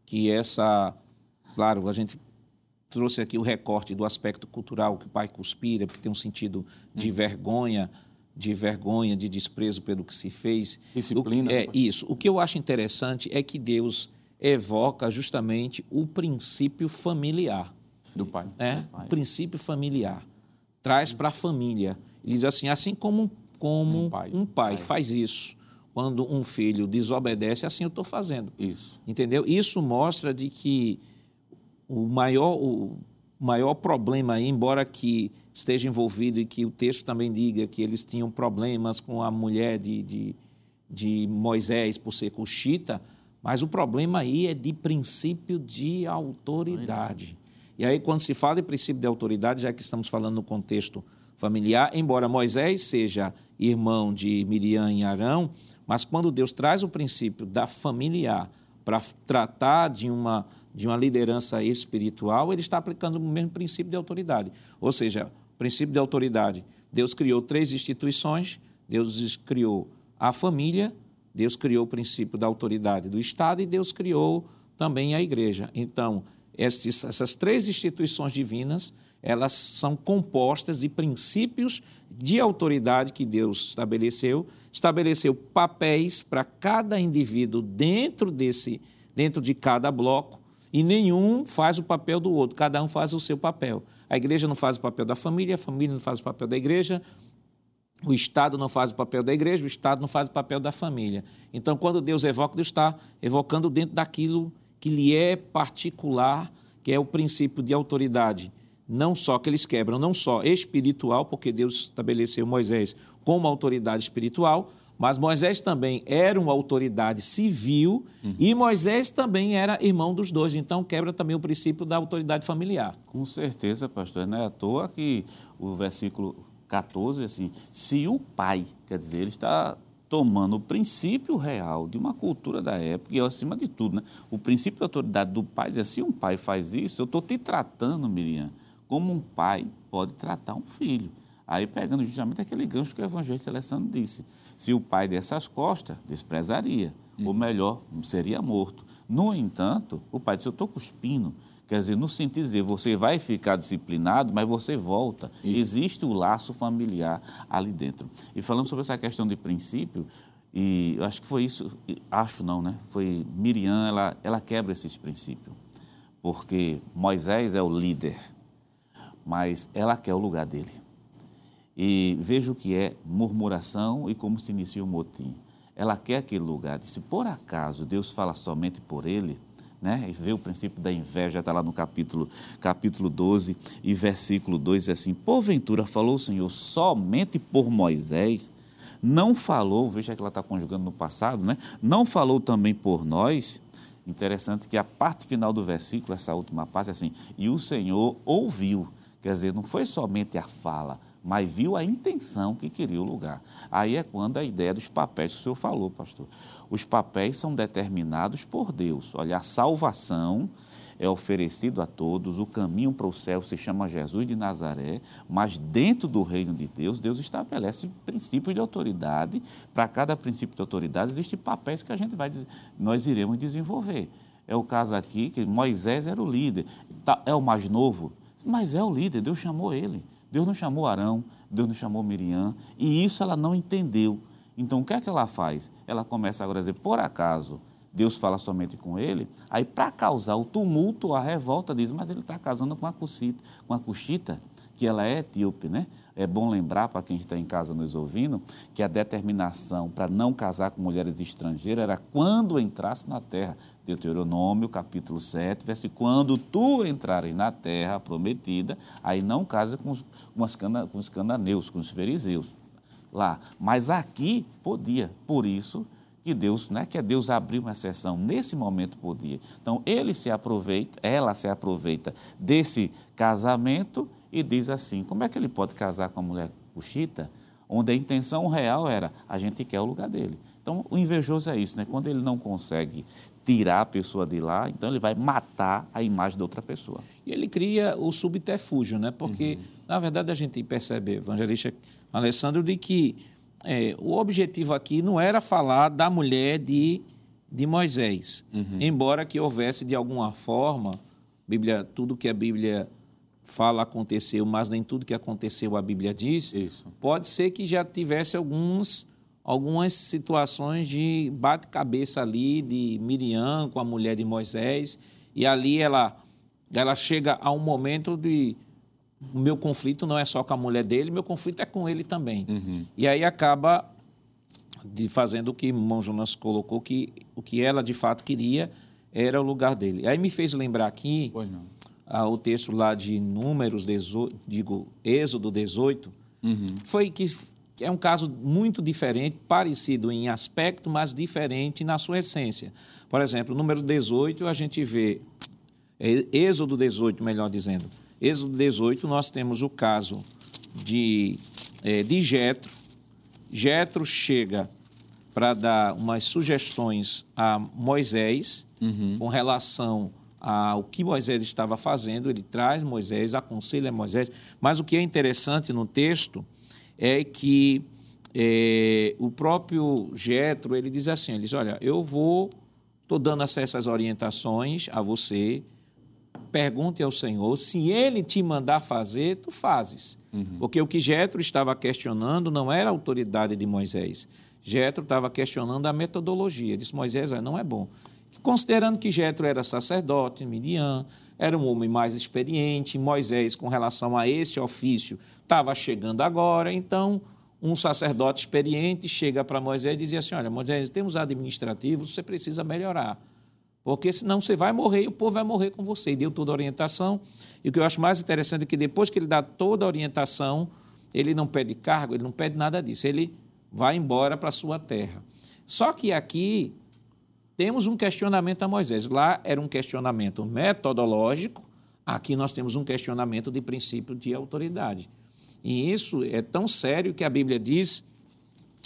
que essa. Claro, a gente trouxe aqui o recorte do aspecto cultural que o pai conspira, porque tem um sentido de hum. vergonha, de vergonha, de desprezo pelo que se fez. Disciplina. O, é isso. O que eu acho interessante é que Deus evoca justamente o princípio familiar. Do pai. É, do pai. o princípio familiar. Traz para a família. Ele diz assim, assim como um como um pai, um pai, pai. faz isso quando um filho desobedece, assim eu estou fazendo. Isso. Entendeu? Isso mostra de que o maior, o maior problema embora que esteja envolvido e que o texto também diga que eles tinham problemas com a mulher de, de, de Moisés por ser cuxita, mas o problema aí é de princípio de autoridade. E aí, quando se fala de princípio de autoridade, já que estamos falando no contexto familiar, embora Moisés seja irmão de Miriam e Arão, mas quando Deus traz o princípio da familiar para tratar de uma, de uma liderança espiritual, ele está aplicando o mesmo princípio de autoridade. Ou seja, princípio de autoridade. Deus criou três instituições, Deus criou a família, Deus criou o princípio da autoridade do Estado e Deus criou também a igreja. Então, essas três instituições divinas elas são compostas de princípios de autoridade que Deus estabeleceu, estabeleceu papéis para cada indivíduo dentro desse, dentro de cada bloco, e nenhum faz o papel do outro, cada um faz o seu papel. A igreja não faz o papel da família, a família não faz o papel da igreja, o Estado não faz o papel da igreja, o Estado não faz o papel da família. Então, quando Deus evoca, Deus está evocando dentro daquilo que lhe é particular, que é o princípio de autoridade não só que eles quebram, não só espiritual, porque Deus estabeleceu Moisés como autoridade espiritual, mas Moisés também era uma autoridade civil uhum. e Moisés também era irmão dos dois, então quebra também o princípio da autoridade familiar. Com certeza, pastor, não é à toa que o versículo 14, assim, se o pai, quer dizer, ele está tomando o princípio real de uma cultura da época, e acima de tudo, né, o princípio da autoridade do pai, é se um pai faz isso, eu estou te tratando, Miriam, como um pai pode tratar um filho. Aí pegando justamente aquele gancho que o evangelista Alessandro disse. Se o pai desse as costas, desprezaria. Uhum. Ou melhor, seria morto. No entanto, o pai disse, eu estou cuspindo. Quer dizer, no sentido de dizer, você vai ficar disciplinado, mas você volta. Isso. Existe o laço familiar ali dentro. E falando sobre essa questão de princípio, e eu acho que foi isso, acho não, né? Foi Miriam, ela, ela quebra esses princípios porque Moisés é o líder, mas ela quer o lugar dele. E veja o que é murmuração e como se inicia o motim. Ela quer aquele lugar. Se por acaso Deus fala somente por ele, né? Vê o princípio da inveja, está lá no capítulo, capítulo 12 e versículo 2, é assim, porventura falou o Senhor somente por Moisés, não falou, veja que ela está conjugando no passado, né? não falou também por nós, interessante que a parte final do versículo, essa última parte, é assim, e o Senhor ouviu, quer dizer, não foi somente a fala, mas viu a intenção que queria o lugar. Aí é quando a ideia dos papéis que o senhor falou, pastor. Os papéis são determinados por Deus. Olha, a salvação é oferecido a todos, o caminho para o céu se chama Jesus de Nazaré, mas dentro do reino de Deus, Deus estabelece princípios de autoridade. Para cada princípio de autoridade existem papéis que a gente vai nós iremos desenvolver. É o caso aqui que Moisés era o líder, tá, é o mais novo, mas é o líder, Deus chamou ele. Deus não chamou Arão, Deus não chamou Miriam, e isso ela não entendeu. Então, o que é que ela faz? Ela começa agora a dizer, por acaso, Deus fala somente com ele, aí para causar o tumulto, a revolta, diz, mas ele está casando com a Cuxita, com a Cuxita, que ela é etíope, né? É bom lembrar para quem está em casa nos ouvindo que a determinação para não casar com mulheres estrangeiras era quando entrasse na terra. Deuteronômio, capítulo 7, versículo, quando tu entrares na terra prometida, aí não casa com os, com, os cananeus, com os fariseus, lá. Mas aqui podia, por isso que Deus, né, que Deus abriu uma exceção, nesse momento podia. Então, ele se aproveita, ela se aproveita desse casamento e diz assim, como é que ele pode casar com a mulher cuxita, onde a intenção real era, a gente quer o lugar dele. Então, o invejoso é isso, né? Quando ele não consegue tirar a pessoa de lá, então ele vai matar a imagem da outra pessoa. E ele cria o subterfúgio, né? Porque, uhum. na verdade, a gente percebe, evangelista Alessandro, de que é, o objetivo aqui não era falar da mulher de, de Moisés. Uhum. Embora que houvesse, de alguma forma, Bíblia, tudo que a Bíblia fala aconteceu, mas nem tudo que aconteceu a Bíblia diz, Isso. pode ser que já tivesse alguns algumas situações de bate-cabeça ali de Miriam com a mulher de Moisés, e ali ela, ela chega a um momento de o meu conflito não é só com a mulher dele, meu conflito é com ele também. Uhum. E aí acaba de fazendo o que irmão Jonas colocou, que o que ela de fato queria era o lugar dele. Aí me fez lembrar aqui ah, o texto lá de Números, 18, digo, Êxodo 18, uhum. foi que é um caso muito diferente, parecido em aspecto, mas diferente na sua essência. Por exemplo, número 18, a gente vê, é, Êxodo 18, melhor dizendo. Êxodo 18, nós temos o caso de, é, de Jetro. Jetro chega para dar umas sugestões a Moisés uhum. com relação ao que Moisés estava fazendo. Ele traz Moisés, aconselha Moisés. Mas o que é interessante no texto é que é, o próprio Getro ele diz assim, ele diz, olha, eu vou, estou dando essas orientações a você, pergunte ao Senhor, se Ele te mandar fazer, tu fazes. Uhum. Porque o que Getro estava questionando não era a autoridade de Moisés. Getro estava questionando a metodologia. Disse, Moisés, não é bom. Considerando que Jetro era sacerdote, Midian, era um homem mais experiente, Moisés, com relação a esse ofício, estava chegando agora, então um sacerdote experiente chega para Moisés e diz assim: Olha, Moisés, temos administrativos, você precisa melhorar. Porque senão você vai morrer e o povo vai morrer com você. E deu toda a orientação. E o que eu acho mais interessante é que depois que ele dá toda a orientação, ele não pede cargo, ele não pede nada disso. Ele vai embora para a sua terra. Só que aqui temos um questionamento a Moisés. Lá era um questionamento metodológico, aqui nós temos um questionamento de princípio de autoridade. E isso é tão sério que a Bíblia diz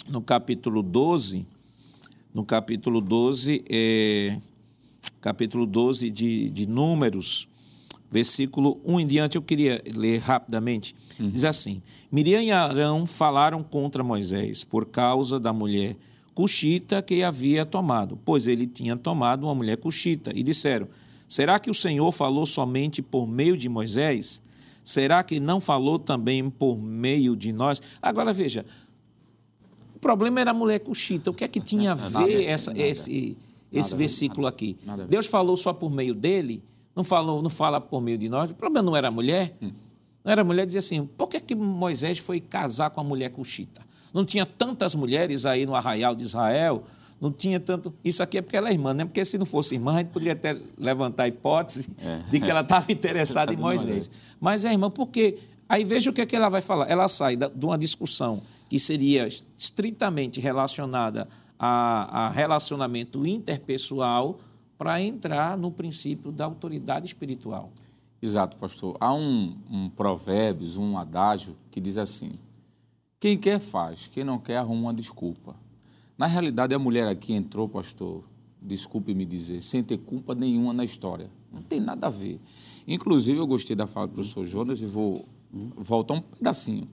no capítulo 12, no capítulo 12, é, capítulo 12 de, de Números, versículo 1 em diante, eu queria ler rapidamente. Uhum. Diz assim: Miriam e Arão falaram contra Moisés por causa da mulher cuxita que havia tomado, pois ele tinha tomado uma mulher cuxita. E disseram: Será que o Senhor falou somente por meio de Moisés? Será que não falou também por meio de nós? Agora veja, o problema era a mulher cuxita. O que é que tinha a ver essa, esse, esse versículo aqui? Deus falou só por meio dele? não, falou, não fala por meio de nós. O problema não era a mulher. Não era a mulher dizia assim: por que, que Moisés foi casar com a mulher cuxita? Não tinha tantas mulheres aí no arraial de Israel, não tinha tanto. Isso aqui é porque ela é irmã, né? Porque se não fosse irmã, a gente poderia até levantar a hipótese é. de que ela estava interessada [LAUGHS] em Moisés. Mas é irmã, porque. Aí veja o que, é que ela vai falar. Ela sai de uma discussão que seria estritamente relacionada a, a relacionamento interpessoal para entrar no princípio da autoridade espiritual. Exato, pastor. Há um, um provérbios, um adágio que diz assim: quem quer faz, quem não quer arruma uma desculpa. Na realidade, a mulher aqui entrou, pastor, desculpe me dizer, sem ter culpa nenhuma na história. Não tem nada a ver. Inclusive, eu gostei da fala do professor Jonas e vou voltar um pedacinho.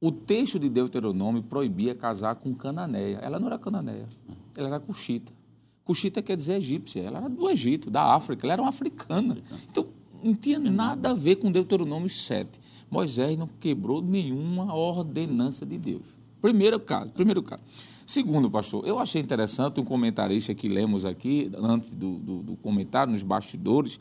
O texto de Deuteronômio proibia casar com cananeia. Ela não era cananeia, ela era cuxita. Cuxita quer dizer egípcia, ela era do Egito, da África, ela era uma africana. Então, não tinha nada a ver com Deuteronômio 7. Moisés não quebrou nenhuma ordenança de Deus. Primeiro caso, primeiro caso. Segundo, pastor, eu achei interessante um comentarista que lemos aqui, antes do, do, do comentário, nos bastidores,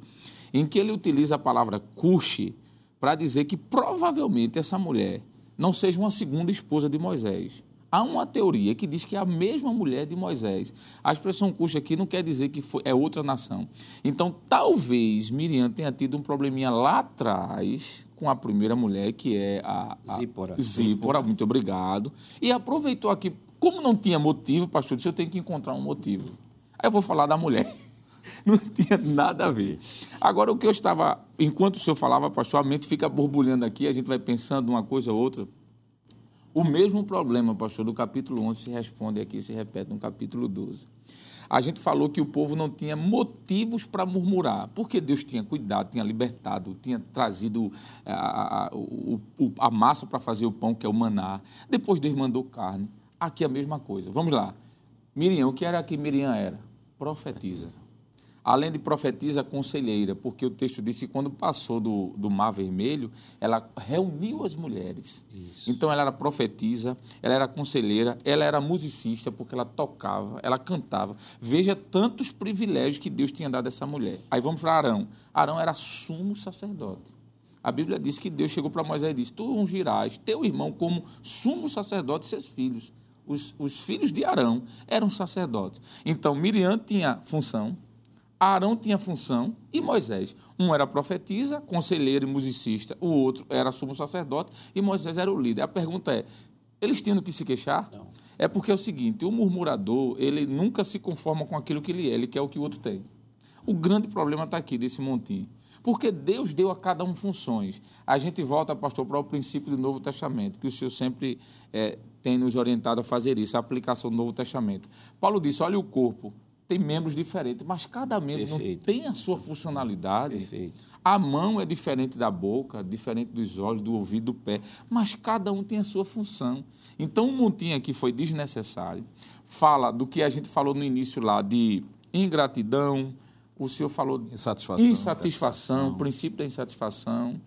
em que ele utiliza a palavra cuxi para dizer que provavelmente essa mulher não seja uma segunda esposa de Moisés. Há uma teoria que diz que é a mesma mulher de Moisés. A expressão cuxa aqui não quer dizer que foi, é outra nação. Então, talvez Miriam tenha tido um probleminha lá atrás com a primeira mulher, que é a, a Zípora. Zípora, muito obrigado. E aproveitou aqui, como não tinha motivo, pastor, disse, eu tenho que encontrar um motivo. Aí eu vou falar da mulher. [LAUGHS] Não tinha nada a ver. Agora, o que eu estava, enquanto o senhor falava, pastor, a mente fica borbulhando aqui, a gente vai pensando uma coisa ou outra. O mesmo problema, pastor, do capítulo 11 se responde aqui, se repete no capítulo 12. A gente falou que o povo não tinha motivos para murmurar, porque Deus tinha cuidado, tinha libertado, tinha trazido a, a, a, a massa para fazer o pão, que é o maná. Depois Deus mandou carne. Aqui é a mesma coisa. Vamos lá. Miriam, o que era que Miriam era? Profetiza. Além de profetiza, conselheira, porque o texto diz que quando passou do, do Mar Vermelho, ela reuniu as mulheres. Isso. Então ela era profetisa, ela era conselheira, ela era musicista, porque ela tocava, ela cantava. Veja tantos privilégios que Deus tinha dado a essa mulher. Aí vamos para Arão. Arão era sumo sacerdote. A Bíblia diz que Deus chegou para Moisés e disse: Tu ungirás teu irmão como sumo sacerdote e seus filhos. Os, os filhos de Arão eram sacerdotes. Então Miriam tinha função Arão tinha função e Moisés. Um era profetisa, conselheiro e musicista, o outro era sumo sacerdote e Moisés era o líder. A pergunta é: eles tinham que se queixar? Não. É porque é o seguinte: o murmurador, ele nunca se conforma com aquilo que ele é, ele quer o que o outro tem. O grande problema está aqui desse montinho. Porque Deus deu a cada um funções. A gente volta, pastor, para o princípio do Novo Testamento, que o Senhor sempre é, tem nos orientado a fazer isso, a aplicação do Novo Testamento. Paulo disse: olha o corpo, tem membros diferentes, mas cada membro tem a sua funcionalidade. Perfeito. A mão é diferente da boca, diferente dos olhos, do ouvido, do pé, mas cada um tem a sua função. Então, um montinho aqui foi desnecessário. Fala do que a gente falou no início lá de ingratidão, o senhor falou de insatisfação, insatisfação princípio da insatisfação.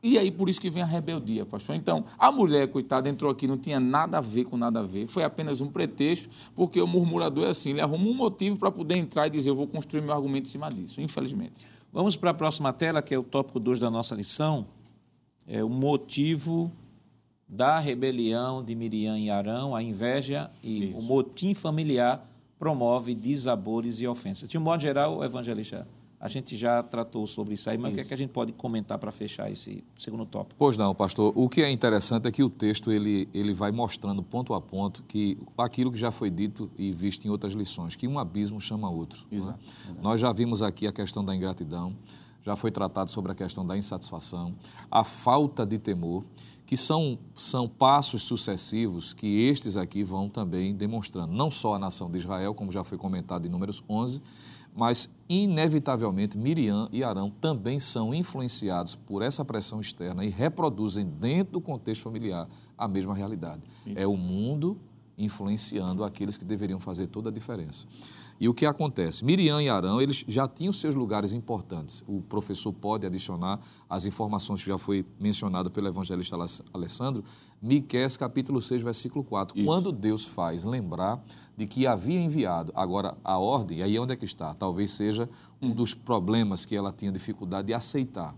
E aí, por isso que vem a rebeldia, pastor. Então, a mulher, coitada, entrou aqui, não tinha nada a ver com nada a ver. Foi apenas um pretexto, porque o murmurador é assim, ele arruma um motivo para poder entrar e dizer, eu vou construir meu argumento em cima disso, infelizmente. Vamos para a próxima tela, que é o tópico 2 da nossa lição. É o motivo da rebelião de Miriam e Arão, a inveja e isso. o motim familiar promove desabores e ofensas. De um modo geral, evangelista a gente já tratou sobre isso aí, mas o que, é que a gente pode comentar para fechar esse segundo tópico? Pois não, pastor. O que é interessante é que o texto ele, ele vai mostrando ponto a ponto que aquilo que já foi dito e visto em outras lições, que um abismo chama outro. É? Exato. Nós já vimos aqui a questão da ingratidão, já foi tratado sobre a questão da insatisfação, a falta de temor, que são, são passos sucessivos que estes aqui vão também demonstrando. Não só a nação de Israel, como já foi comentado em Números 11, mas, inevitavelmente, Miriam e Arão também são influenciados por essa pressão externa e reproduzem dentro do contexto familiar a mesma realidade. Isso. É o mundo influenciando aqueles que deveriam fazer toda a diferença. E o que acontece? Miriam e Arão, eles já tinham seus lugares importantes. O professor pode adicionar as informações que já foi mencionado pelo evangelista Alessandro, Miqués capítulo 6, versículo 4. Isso. Quando Deus faz lembrar de que havia enviado, agora a ordem, aí onde é que está? Talvez seja um dos problemas que ela tinha dificuldade de aceitar.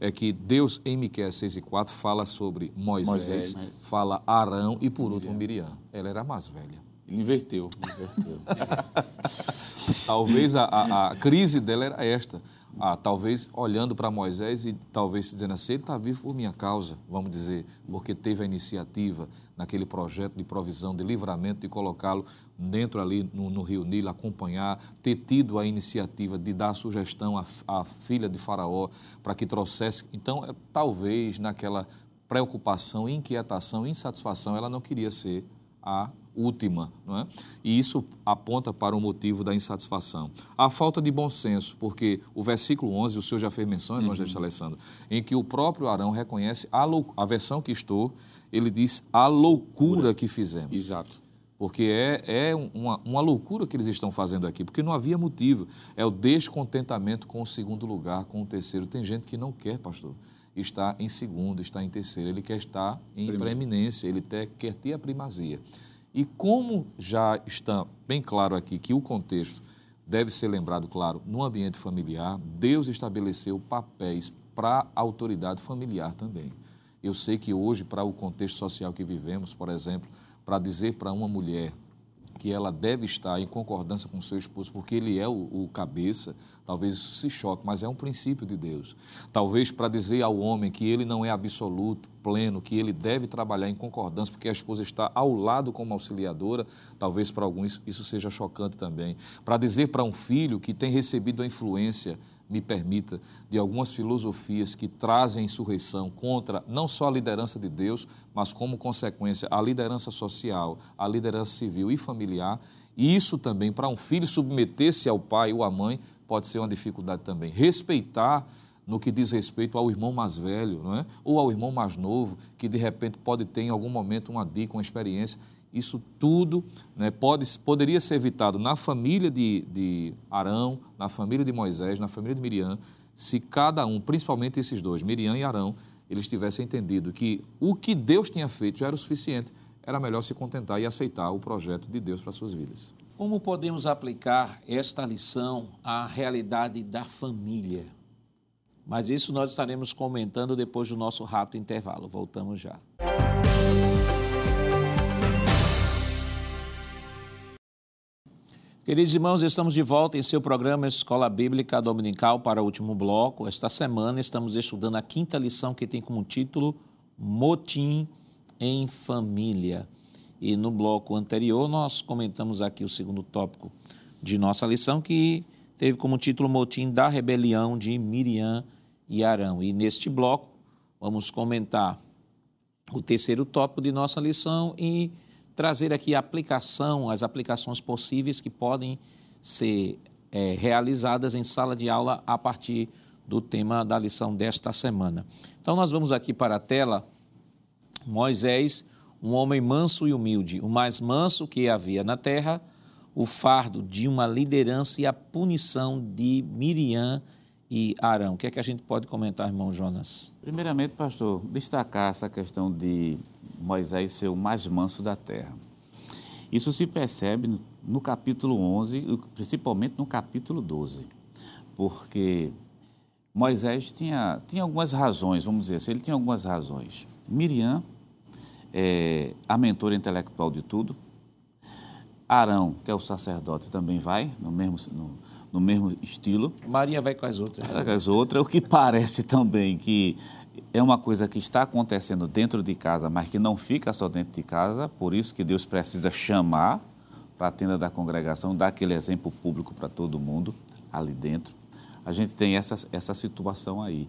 É que Deus, em Miqués 6 e 4, fala sobre Moisés, Moisés. fala Arão e, por último, Miriam. Ela era mais velha. Ele inverteu. inverteu. [LAUGHS] talvez a, a, a, crise dela era esta. Ah, talvez olhando para Moisés e talvez dizendo assim, ele está vivo por minha causa, vamos dizer, porque teve a iniciativa naquele projeto de provisão, de livramento, de colocá-lo dentro ali no, no, Rio Nilo, acompanhar, ter tido a iniciativa de dar sugestão à, à filha de Faraó para que trouxesse. Então, é, talvez naquela preocupação, inquietação, insatisfação, ela não queria ser a última. Não é? E isso aponta para o motivo da insatisfação. A falta de bom senso, porque o versículo 11, o senhor já fez menção, uhum. evangelista Alessandro, em que o próprio Arão reconhece a, lou... a versão que estou, ele diz a loucura que fizemos. Exato. Porque é, é uma, uma loucura que eles estão fazendo aqui, porque não havia motivo. É o descontentamento com o segundo lugar, com o terceiro. Tem gente que não quer, pastor, estar em segundo, estar em terceiro. Ele quer estar em Primeiro. preeminência, ele quer ter a primazia. E como já está bem claro aqui que o contexto deve ser lembrado, claro, no ambiente familiar, Deus estabeleceu papéis para a autoridade familiar também. Eu sei que hoje, para o contexto social que vivemos, por exemplo, para dizer para uma mulher que ela deve estar em concordância com seu esposo, porque ele é o, o, cabeça, talvez isso se choque, mas é um princípio de Deus. Talvez para dizer ao homem que ele não é absoluto, pleno, que ele deve trabalhar em concordância, porque a esposa está ao lado como auxiliadora, talvez para alguns isso seja chocante também. Para dizer para um filho que tem recebido a influência me permita, de algumas filosofias que trazem insurreição contra não só a liderança de Deus, mas como consequência a liderança social, a liderança civil e familiar. E isso também, para um filho submeter-se ao pai ou à mãe, pode ser uma dificuldade também. Respeitar no que diz respeito ao irmão mais velho, não é? ou ao irmão mais novo, que de repente pode ter em algum momento uma dica, uma experiência. Isso tudo né, pode, poderia ser evitado na família de, de Arão, na família de Moisés, na família de Miriam, se cada um, principalmente esses dois, Miriam e Arão, eles tivessem entendido que o que Deus tinha feito já era o suficiente, era melhor se contentar e aceitar o projeto de Deus para suas vidas. Como podemos aplicar esta lição à realidade da família? Mas isso nós estaremos comentando depois do nosso rápido intervalo. Voltamos já. Queridos irmãos, estamos de volta em seu programa Escola Bíblica Dominical para o último bloco. Esta semana estamos estudando a quinta lição que tem como título Motim em Família. E no bloco anterior nós comentamos aqui o segundo tópico de nossa lição que teve como título Motim da Rebelião de Miriam e Arão. E neste bloco vamos comentar o terceiro tópico de nossa lição e trazer aqui a aplicação, as aplicações possíveis que podem ser é, realizadas em sala de aula a partir do tema da lição desta semana. Então, nós vamos aqui para a tela Moisés, um homem manso e humilde, o mais manso que havia na terra, o fardo de uma liderança e a punição de Miriam e Arão. O que é que a gente pode comentar, irmão Jonas? Primeiramente, pastor, destacar essa questão de Moisés ser o mais manso da terra. Isso se percebe no capítulo 11, principalmente no capítulo 12, porque Moisés tinha, tinha algumas razões, vamos dizer assim, ele tinha algumas razões. Miriam, é, a mentora intelectual de tudo. Arão, que é o sacerdote, também vai no mesmo, no, no mesmo estilo. Maria vai com as outras. Vai com as outras, o que parece também que é uma coisa que está acontecendo dentro de casa, mas que não fica só dentro de casa, por isso que Deus precisa chamar para a tenda da congregação, dar aquele exemplo público para todo mundo ali dentro. A gente tem essa, essa situação aí.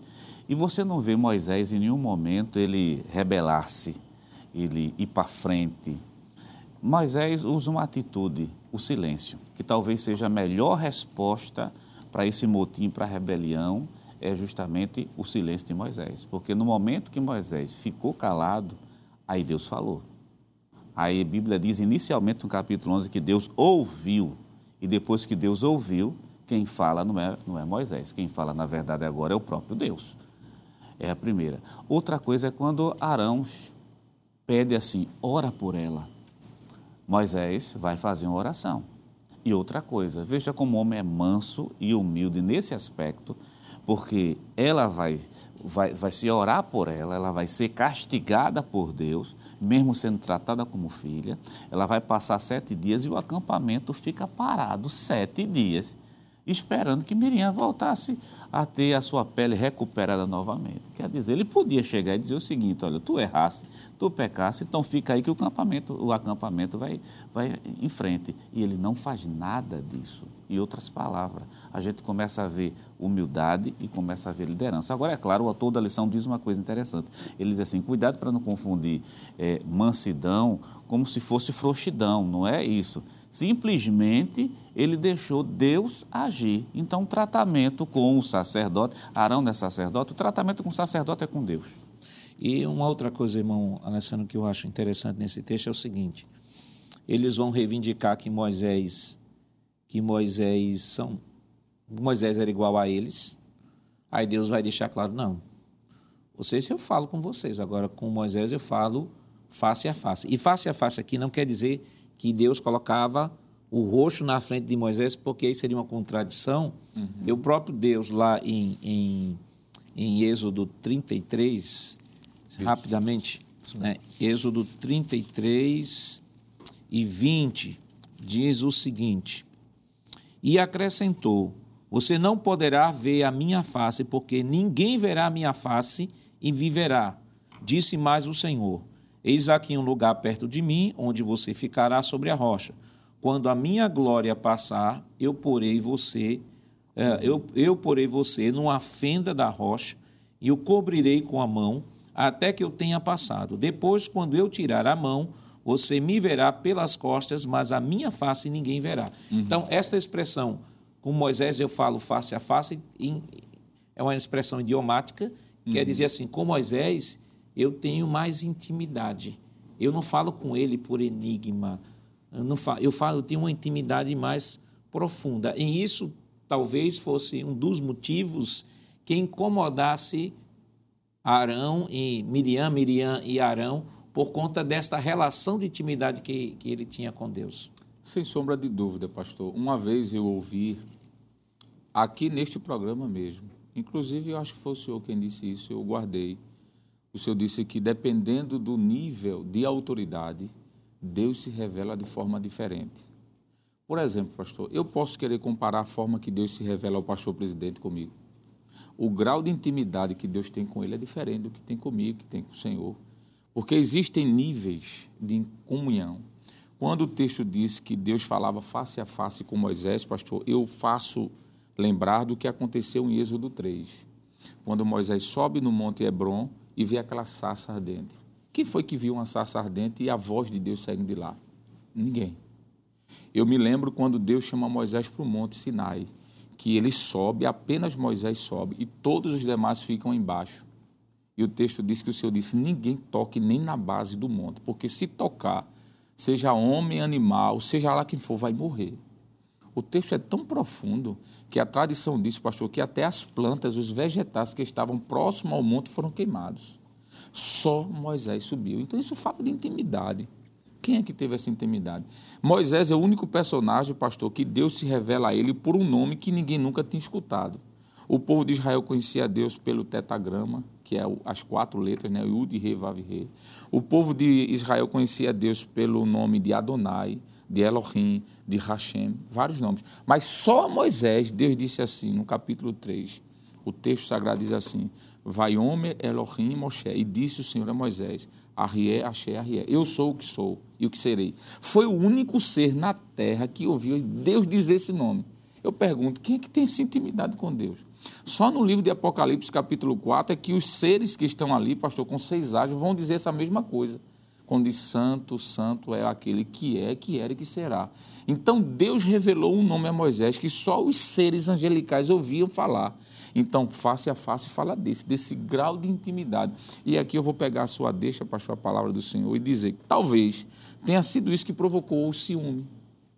E você não vê Moisés em nenhum momento ele rebelar-se, ele ir para frente. Moisés usa uma atitude, o silêncio, que talvez seja a melhor resposta para esse motim, para a rebelião é justamente o silêncio de Moisés. Porque no momento que Moisés ficou calado, aí Deus falou. Aí a Bíblia diz inicialmente no capítulo 11 que Deus ouviu E depois que Deus ouviu, quem fala não é, não é Moisés, quem fala na verdade agora é o próprio Deus. É a primeira. Outra coisa é quando Arão pede assim: ora por ela. Moisés vai fazer uma oração. E outra coisa, veja como o homem é manso e humilde nesse aspecto, porque ela vai, vai, vai se orar por ela, ela vai ser castigada por Deus, mesmo sendo tratada como filha, ela vai passar sete dias e o acampamento fica parado sete dias esperando que Miriam voltasse a ter a sua pele recuperada novamente. Quer dizer, ele podia chegar e dizer o seguinte: olha, tu errasse, tu pecasse, então fica aí que o acampamento, o acampamento vai, vai em frente. E ele não faz nada disso. Em outras palavras, a gente começa a ver humildade e começa a ver liderança. Agora, é claro, o autor da lição diz uma coisa interessante. Ele diz assim: cuidado para não confundir é, mansidão como se fosse frouxidão, não é isso. Simplesmente ele deixou Deus agir. Então, o tratamento com o sacerdote, Arão não é sacerdote, o tratamento com o sacerdote é com Deus. E uma outra coisa, irmão Alessandro, que eu acho interessante nesse texto é o seguinte: eles vão reivindicar que Moisés, que Moisés são, Moisés era igual a eles. Aí Deus vai deixar claro, não. Vocês eu falo com vocês, agora com Moisés eu falo face a face. E face a face aqui não quer dizer que Deus colocava o rosto na frente de Moisés, porque aí seria uma contradição. Uhum. E o próprio Deus, lá em, em, em Êxodo 33, Isso. rapidamente, né? Êxodo 33 e 20, diz o seguinte: E acrescentou: Você não poderá ver a minha face, porque ninguém verá a minha face e viverá. Disse mais o Senhor: Eis aqui um lugar perto de mim, onde você ficará sobre a rocha. Quando a minha glória passar, eu porei você, é, eu, eu porei você numa fenda da rocha e o cobrirei com a mão até que eu tenha passado. Depois, quando eu tirar a mão, você me verá pelas costas, mas a minha face ninguém verá. Uhum. Então, esta expressão, com Moisés eu falo face a face, é uma expressão idiomática, uhum. quer dizer assim, com Moisés eu tenho mais intimidade. Eu não falo com ele por enigma, eu, não falo, eu falo, eu tenho uma intimidade mais profunda. E isso talvez fosse um dos motivos que incomodasse Arão e Miriam, Miriam e Arão, por conta desta relação de intimidade que, que ele tinha com Deus. Sem sombra de dúvida, pastor. Uma vez eu ouvi, aqui neste programa mesmo, inclusive eu acho que foi o senhor quem disse isso, eu guardei. O senhor disse que dependendo do nível de autoridade, Deus se revela de forma diferente. Por exemplo, pastor, eu posso querer comparar a forma que Deus se revela ao pastor presidente comigo. O grau de intimidade que Deus tem com ele é diferente do que tem comigo, que tem com o Senhor. Porque existem níveis de comunhão. Quando o texto diz que Deus falava face a face com Moisés, pastor, eu faço lembrar do que aconteceu em Êxodo 3. Quando Moisés sobe no Monte Hebron e vê aquela sarça ardente. Quem foi que viu uma sarça ardente e a voz de Deus saindo de lá? Ninguém. Eu me lembro quando Deus chama Moisés para o Monte Sinai, que ele sobe, apenas Moisés sobe, e todos os demais ficam embaixo. E o texto diz que o Senhor disse: ninguém toque nem na base do monte, porque se tocar, seja homem, animal, seja lá quem for, vai morrer. O texto é tão profundo que a tradição diz, pastor, que até as plantas, os vegetais que estavam próximos ao monte foram queimados. Só Moisés subiu. Então isso fala de intimidade. Quem é que teve essa intimidade? Moisés é o único personagem, pastor, que Deus se revela a ele por um nome que ninguém nunca tinha escutado. O povo de Israel conhecia Deus pelo tetagrama, que é as quatro letras, né? Yud, Re, Vav, Re. O povo de Israel conhecia Deus pelo nome de Adonai, de Elohim, de Hashem, vários nomes. Mas só Moisés, Deus disse assim, no capítulo 3, o texto sagrado diz assim, Vai Omer Elohim Moshe. E disse o Senhor a Moisés: Arrié, Axé, Arrié. Eu sou o que sou e o que serei. Foi o único ser na terra que ouviu Deus dizer esse nome. Eu pergunto: quem é que tem essa intimidade com Deus? Só no livro de Apocalipse, capítulo 4, é que os seres que estão ali, pastor, com seis asas, vão dizer essa mesma coisa. Quando diz santo, santo é aquele que é, que era e que será. Então Deus revelou um nome a Moisés que só os seres angelicais ouviam falar. Então, face a face, fala desse, desse grau de intimidade. E aqui eu vou pegar a sua deixa, pastor, a palavra do Senhor, e dizer que talvez tenha sido isso que provocou o ciúme.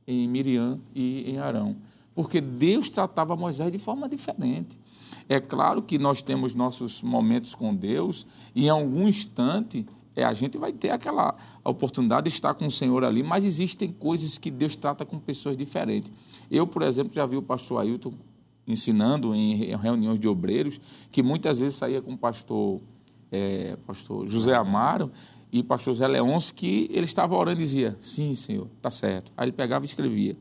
em Miriam e em Arão, porque Deus tratava Moisés de forma diferente. É claro que nós temos nossos momentos com Deus e em algum instante é, a gente vai ter aquela oportunidade de estar com o Senhor ali, mas existem coisas que Deus trata com pessoas diferentes. Eu, por exemplo, já vi o pastor Ailton ensinando em reuniões de obreiros, que muitas vezes saía com o pastor, é, pastor José Amaro e pastor Zé Leôncio, que ele estava orando e dizia, sim, senhor, está certo. Aí ele pegava e escrevia.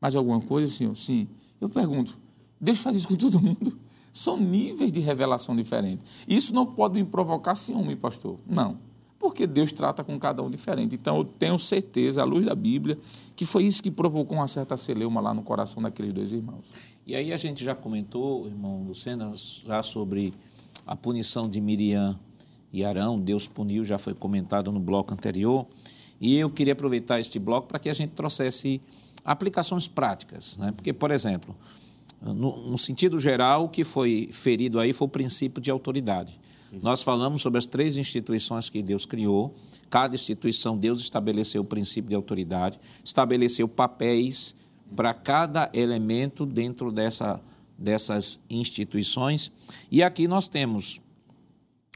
Mais alguma coisa, senhor? Sim. Eu pergunto, Deus faz isso com todo mundo? São níveis de revelação diferentes. Isso não pode me provocar ciúme, pastor. Não porque Deus trata com cada um diferente. Então, eu tenho certeza, à luz da Bíblia, que foi isso que provocou uma certa celeuma lá no coração daqueles dois irmãos. E aí a gente já comentou, irmão Lucena, já sobre a punição de Miriam e Arão, Deus puniu, já foi comentado no bloco anterior. E eu queria aproveitar este bloco para que a gente trouxesse aplicações práticas. Né? Porque, por exemplo, no, no sentido geral, o que foi ferido aí foi o princípio de autoridade. Nós falamos sobre as três instituições que Deus criou. Cada instituição, Deus estabeleceu o princípio de autoridade, estabeleceu papéis para cada elemento dentro dessa, dessas instituições. E aqui nós temos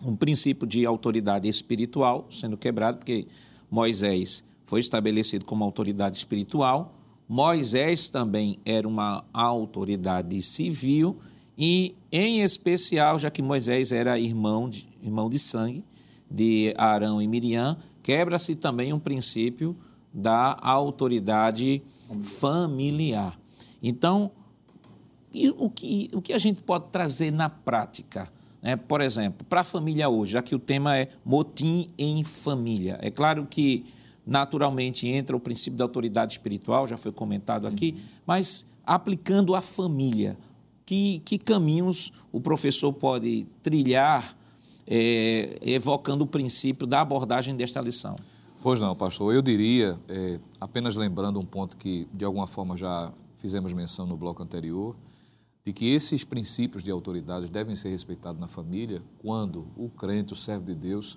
um princípio de autoridade espiritual sendo quebrado, porque Moisés foi estabelecido como autoridade espiritual. Moisés também era uma autoridade civil e, em especial, já que Moisés era irmão de, irmão de sangue de Arão e Miriam, quebra-se também um princípio da autoridade familiar. Então, o que, o que a gente pode trazer na prática? Né? Por exemplo, para a família hoje, já que o tema é motim em família. É claro que, naturalmente, entra o princípio da autoridade espiritual, já foi comentado aqui, uhum. mas aplicando a família que, que caminhos o professor pode trilhar é, evocando o princípio da abordagem desta lição? Pois não, pastor. Eu diria, é, apenas lembrando um ponto que de alguma forma já fizemos menção no bloco anterior, de que esses princípios de autoridade devem ser respeitados na família quando o crente, o servo de Deus,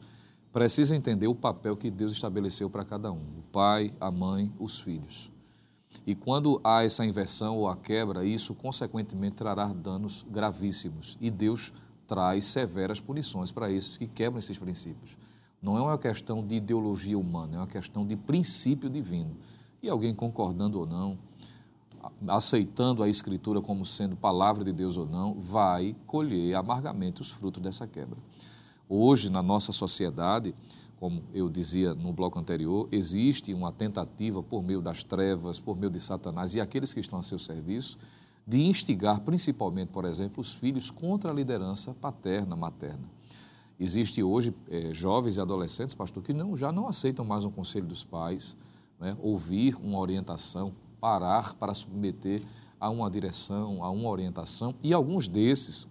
precisa entender o papel que Deus estabeleceu para cada um: o pai, a mãe, os filhos. E quando há essa inversão ou a quebra, isso consequentemente trará danos gravíssimos. E Deus traz severas punições para esses que quebram esses princípios. Não é uma questão de ideologia humana, é uma questão de princípio divino. E alguém concordando ou não, aceitando a Escritura como sendo palavra de Deus ou não, vai colher amargamente os frutos dessa quebra. Hoje, na nossa sociedade, como eu dizia no bloco anterior, existe uma tentativa por meio das trevas, por meio de Satanás e aqueles que estão a seu serviço, de instigar principalmente, por exemplo, os filhos contra a liderança paterna, materna. Existe hoje é, jovens e adolescentes, pastor, que não, já não aceitam mais um conselho dos pais, né, ouvir uma orientação, parar para submeter a uma direção, a uma orientação, e alguns desses,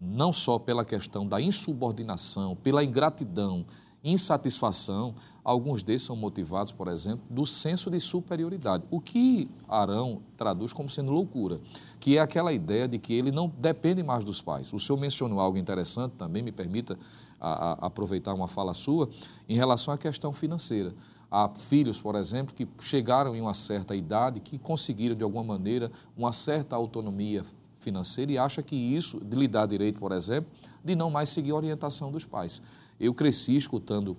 não só pela questão da insubordinação, pela ingratidão, insatisfação, alguns desses são motivados, por exemplo, do senso de superioridade. O que Arão traduz como sendo loucura, que é aquela ideia de que ele não depende mais dos pais. O senhor mencionou algo interessante também, me permita a, a, aproveitar uma fala sua, em relação à questão financeira. Há filhos, por exemplo, que chegaram em uma certa idade, que conseguiram, de alguma maneira, uma certa autonomia financeira e acha que isso lhe dá direito, por exemplo, de não mais seguir a orientação dos pais. Eu cresci escutando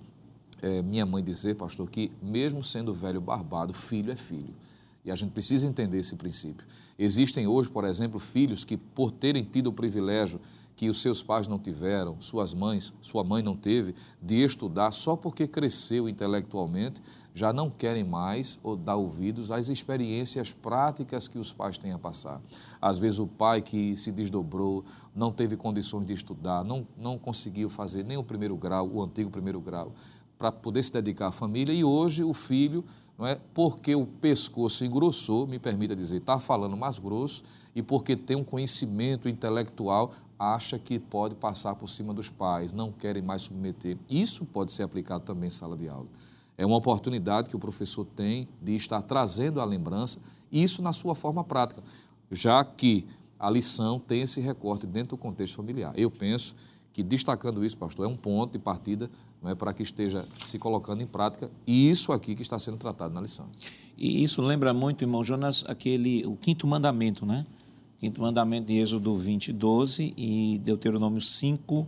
é, minha mãe dizer, pastor, que mesmo sendo velho barbado, filho é filho. E a gente precisa entender esse princípio. Existem hoje, por exemplo, filhos que, por terem tido o privilégio que os seus pais não tiveram, suas mães, sua mãe não teve, de estudar só porque cresceu intelectualmente, já não querem mais ou dar ouvidos às experiências práticas que os pais têm a passar. Às vezes o pai que se desdobrou, não teve condições de estudar, não, não conseguiu fazer nem o primeiro grau, o antigo primeiro grau, para poder se dedicar à família, e hoje o filho, não é, porque o pescoço engrossou, me permita dizer, está falando mais grosso, e porque tem um conhecimento intelectual, acha que pode passar por cima dos pais, não querem mais submeter. Isso pode ser aplicado também em sala de aula. É uma oportunidade que o professor tem de estar trazendo a lembrança, isso na sua forma prática, já que a lição tem esse recorte dentro do contexto familiar. Eu penso que destacando isso, pastor, é um ponto de partida não é, para que esteja se colocando em prática isso aqui que está sendo tratado na lição. E isso lembra muito, irmão Jonas, aquele, o quinto mandamento, né? Quinto mandamento de Êxodo 20, 12 e Deuteronômio 5,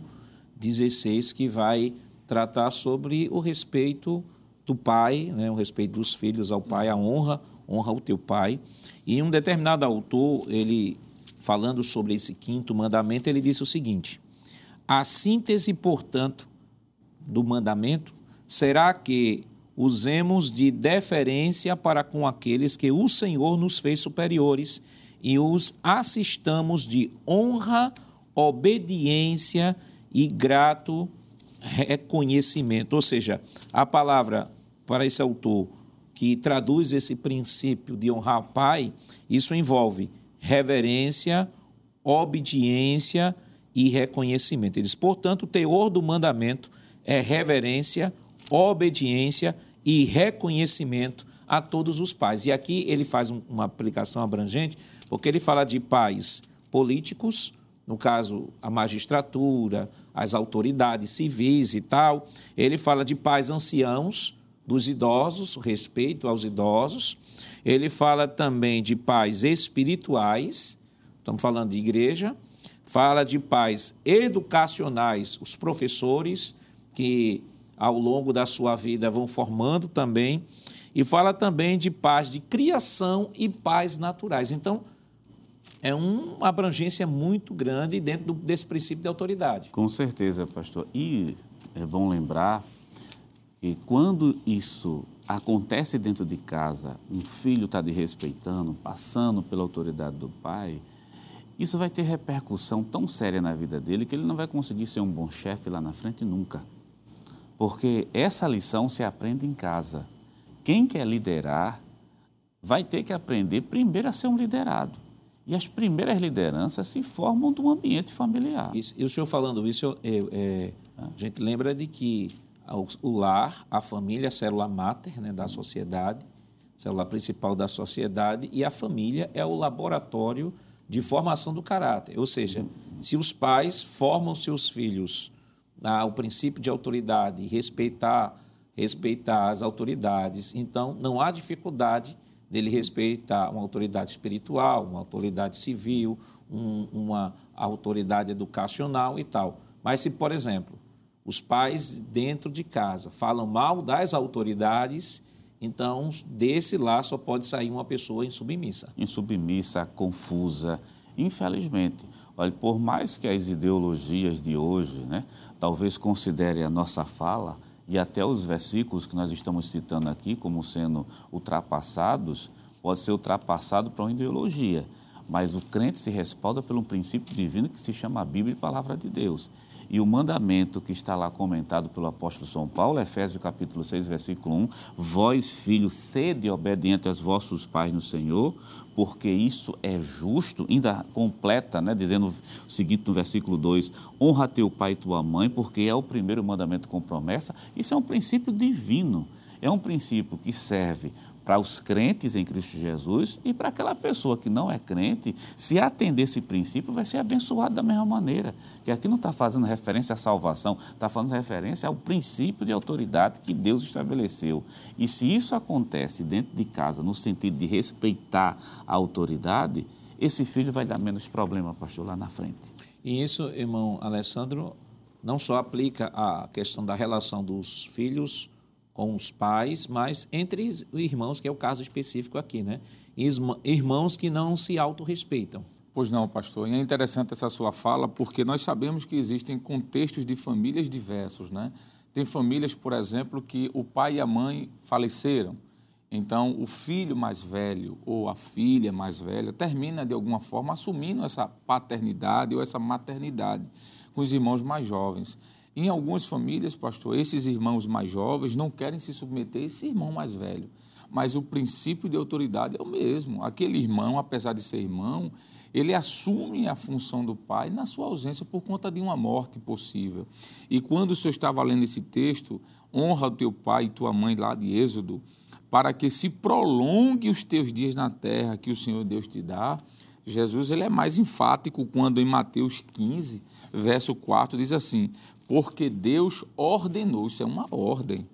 16, que vai tratar sobre o respeito do pai, né? o respeito dos filhos ao pai, a honra, honra o teu pai. E um determinado autor, ele falando sobre esse quinto mandamento, ele disse o seguinte: a síntese, portanto, do mandamento será que usemos de deferência para com aqueles que o Senhor nos fez superiores e os assistamos de honra, obediência e grato reconhecimento. Ou seja, a palavra para esse autor que traduz esse princípio de honrar o Pai, isso envolve reverência, obediência e reconhecimento. Ele diz, portanto, o teor do mandamento é reverência, obediência e reconhecimento a todos os pais. E aqui ele faz uma aplicação abrangente, porque ele fala de pais políticos, no caso, a magistratura, as autoridades civis e tal. Ele fala de pais anciãos, dos idosos, respeito aos idosos. Ele fala também de pais espirituais, estamos falando de igreja fala de pais educacionais, os professores que ao longo da sua vida vão formando também, e fala também de pais de criação e pais naturais. Então, é uma abrangência muito grande dentro desse princípio de autoridade. Com certeza, pastor. E é bom lembrar que quando isso acontece dentro de casa, um filho está desrespeitando, passando pela autoridade do pai, isso vai ter repercussão tão séria na vida dele que ele não vai conseguir ser um bom chefe lá na frente nunca. Porque essa lição se aprende em casa. Quem quer liderar vai ter que aprender primeiro a ser um liderado. E as primeiras lideranças se formam de um ambiente familiar. Isso, e o senhor falando isso, eu, é, a gente lembra de que o lar, a família, a célula máter né, da sociedade, célula principal da sociedade, e a família é o laboratório de formação do caráter. Ou seja, se os pais formam seus filhos ao princípio de autoridade, respeitar, respeitar as autoridades, então não há dificuldade dele respeitar uma autoridade espiritual, uma autoridade civil, um, uma autoridade educacional e tal. Mas se, por exemplo, os pais dentro de casa falam mal das autoridades, então, desse lá só pode sair uma pessoa insubmissa. Insubmissa, confusa. Infelizmente, olha, por mais que as ideologias de hoje, né, talvez considerem a nossa fala e até os versículos que nós estamos citando aqui como sendo ultrapassados, pode ser ultrapassado para uma ideologia. Mas o crente se respalda pelo princípio divino que se chama a Bíblia e Palavra de Deus. E o mandamento que está lá comentado pelo apóstolo São Paulo, Efésios capítulo 6, versículo 1, vós, filhos, sede obedientes aos vossos pais no Senhor, porque isso é justo, ainda completa, né, dizendo o seguinte no versículo 2, honra teu pai e tua mãe, porque é o primeiro mandamento com promessa. Isso é um princípio divino, é um princípio que serve para os crentes em Cristo Jesus e para aquela pessoa que não é crente, se atender esse princípio, vai ser abençoado da mesma maneira. Que aqui não está fazendo referência à salvação, está fazendo referência ao princípio de autoridade que Deus estabeleceu. E se isso acontece dentro de casa, no sentido de respeitar a autoridade, esse filho vai dar menos problema, pastor, lá na frente. E isso, irmão Alessandro, não só aplica à questão da relação dos filhos com os pais, mas entre irmãos, que é o caso específico aqui, né? Irmãos que não se autorrespeitam. Pois não, pastor. E é interessante essa sua fala, porque nós sabemos que existem contextos de famílias diversos, né? Tem famílias, por exemplo, que o pai e a mãe faleceram. Então, o filho mais velho ou a filha mais velha termina, de alguma forma, assumindo essa paternidade ou essa maternidade com os irmãos mais jovens. Em algumas famílias, pastor, esses irmãos mais jovens não querem se submeter a esse irmão mais velho. Mas o princípio de autoridade é o mesmo. Aquele irmão, apesar de ser irmão, ele assume a função do pai na sua ausência por conta de uma morte possível. E quando o senhor estava lendo esse texto, honra o teu pai e tua mãe lá de Êxodo, para que se prolongue os teus dias na terra que o Senhor Deus te dá, Jesus ele é mais enfático quando em Mateus 15, verso 4, diz assim: Porque Deus ordenou, isso é uma ordem,